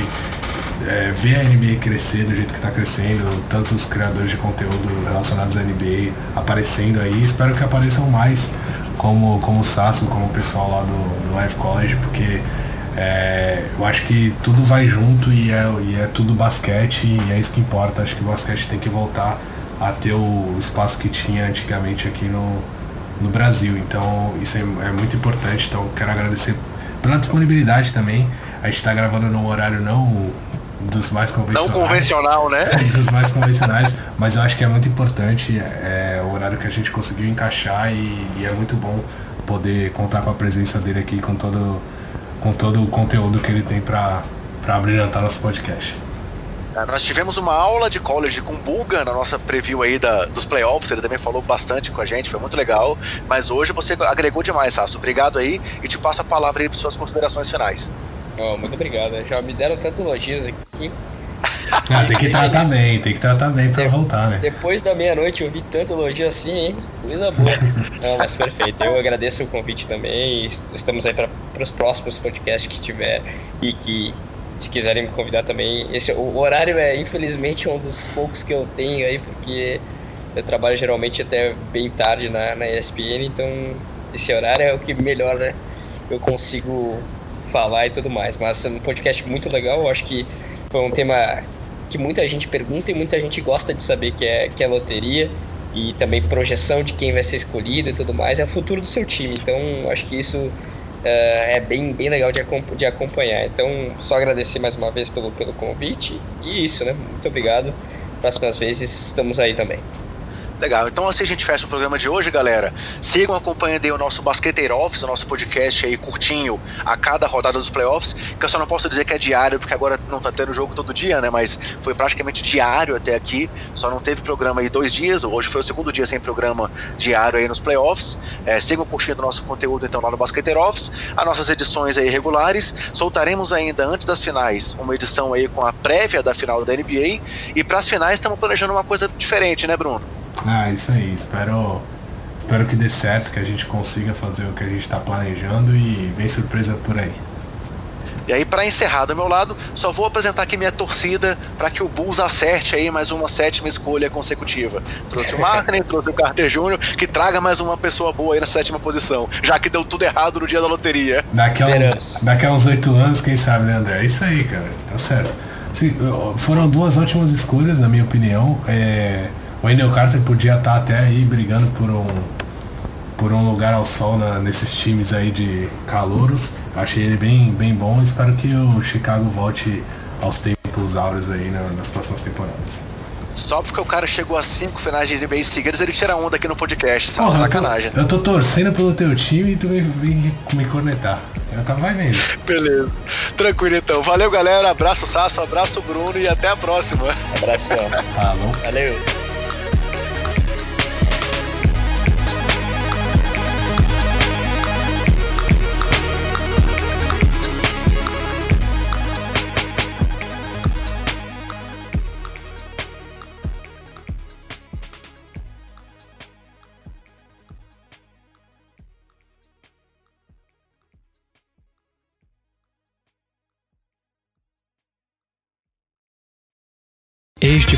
é, vê a NBA crescer do jeito que está crescendo, tantos criadores de conteúdo relacionados à NBA aparecendo aí. Espero que apareçam mais, como, como o Sasso, como o pessoal lá do, do Life College, porque é, eu acho que tudo vai junto e é, e é tudo basquete e é isso que importa. Acho que o basquete tem que voltar a ter o espaço que tinha antigamente aqui no, no Brasil. Então isso é, é muito importante. Então quero agradecer pela disponibilidade também. A gente está gravando num horário não dos mais convencionais. Não convencional, né? (laughs) dos mais convencionais, mas eu acho que é muito importante é, o horário que a gente conseguiu encaixar e, e, é muito bom poder contar com a presença dele aqui com todo, com todo o conteúdo que ele tem para brilhantar nosso podcast. Nós tivemos uma aula de college com Bulga na nossa preview aí da, dos playoffs, ele também falou bastante com a gente, foi muito legal. Mas hoje você agregou demais, Sasso. Obrigado aí e te passo a palavra aí para suas considerações finais. Oh, muito obrigado. Já me deram tanto elogios aqui. Ah, tem que tratar bem, tem que tratar bem pra voltar, né? Depois da meia-noite eu vi tanto elogio assim, hein? Coisa boa. (laughs) Não, mas perfeito. Eu agradeço o convite também. Estamos aí para os próximos podcasts que tiver e que se quiserem me convidar também. Esse, o horário é, infelizmente, um dos poucos que eu tenho aí, porque eu trabalho geralmente até bem tarde na, na ESPN, então esse horário é o que melhor né, eu consigo falar e tudo mais. Mas é um podcast muito legal, eu acho que foi um tema que muita gente pergunta e muita gente gosta de saber que é, que é loteria e também projeção de quem vai ser escolhido e tudo mais, é o futuro do seu time. Então, acho que isso é bem, bem legal de, de acompanhar. Então, só agradecer mais uma vez pelo, pelo convite. E isso, né? Muito obrigado. Próximas vezes estamos aí também. Legal, então assim a gente fecha o programa de hoje, galera. Sigam acompanhando aí o nosso Basqueteiro Office, o nosso podcast aí curtinho a cada rodada dos playoffs, que eu só não posso dizer que é diário, porque agora não tá tendo jogo todo dia, né? Mas foi praticamente diário até aqui, só não teve programa aí dois dias, hoje foi o segundo dia sem programa diário aí nos playoffs. É, sigam curtindo o nosso conteúdo então lá no Basqueteiro Office, as nossas edições aí regulares. Soltaremos ainda antes das finais uma edição aí com a prévia da final da NBA, e para as finais estamos planejando uma coisa diferente, né, Bruno? Ah, isso aí. Espero, espero que dê certo, que a gente consiga fazer o que a gente está planejando e vem surpresa por aí. E aí, para encerrar do meu lado, só vou apresentar aqui minha torcida para que o Bulls acerte aí mais uma sétima escolha consecutiva. Trouxe o (laughs) Markner, trouxe o Carter Jr., que traga mais uma pessoa boa aí na sétima posição, já que deu tudo errado no dia da loteria. Daqui a uns, daqui a uns oito anos, quem sabe, né, André? É isso aí, cara. Tá certo. Sim, foram duas ótimas escolhas, na minha opinião. É o Wendell Carter podia estar até aí brigando por um, por um lugar ao sol na, nesses times aí de calouros. Achei ele bem, bem bom e espero que o Chicago volte aos tempos áureos aí né, nas próximas temporadas. Só porque o cara chegou a cinco finais de NBA seguidas, ele tira onda aqui no podcast. Porra, sacanagem. Eu tô, eu tô, torcendo pelo teu time e tu vem, vem me cornetar. Eu tava vai vendo. (laughs) Beleza. Tranquilo então. Valeu, galera. Abraço, Sasso. Abraço, Bruno. E até a próxima. Abração. Falou. Valeu.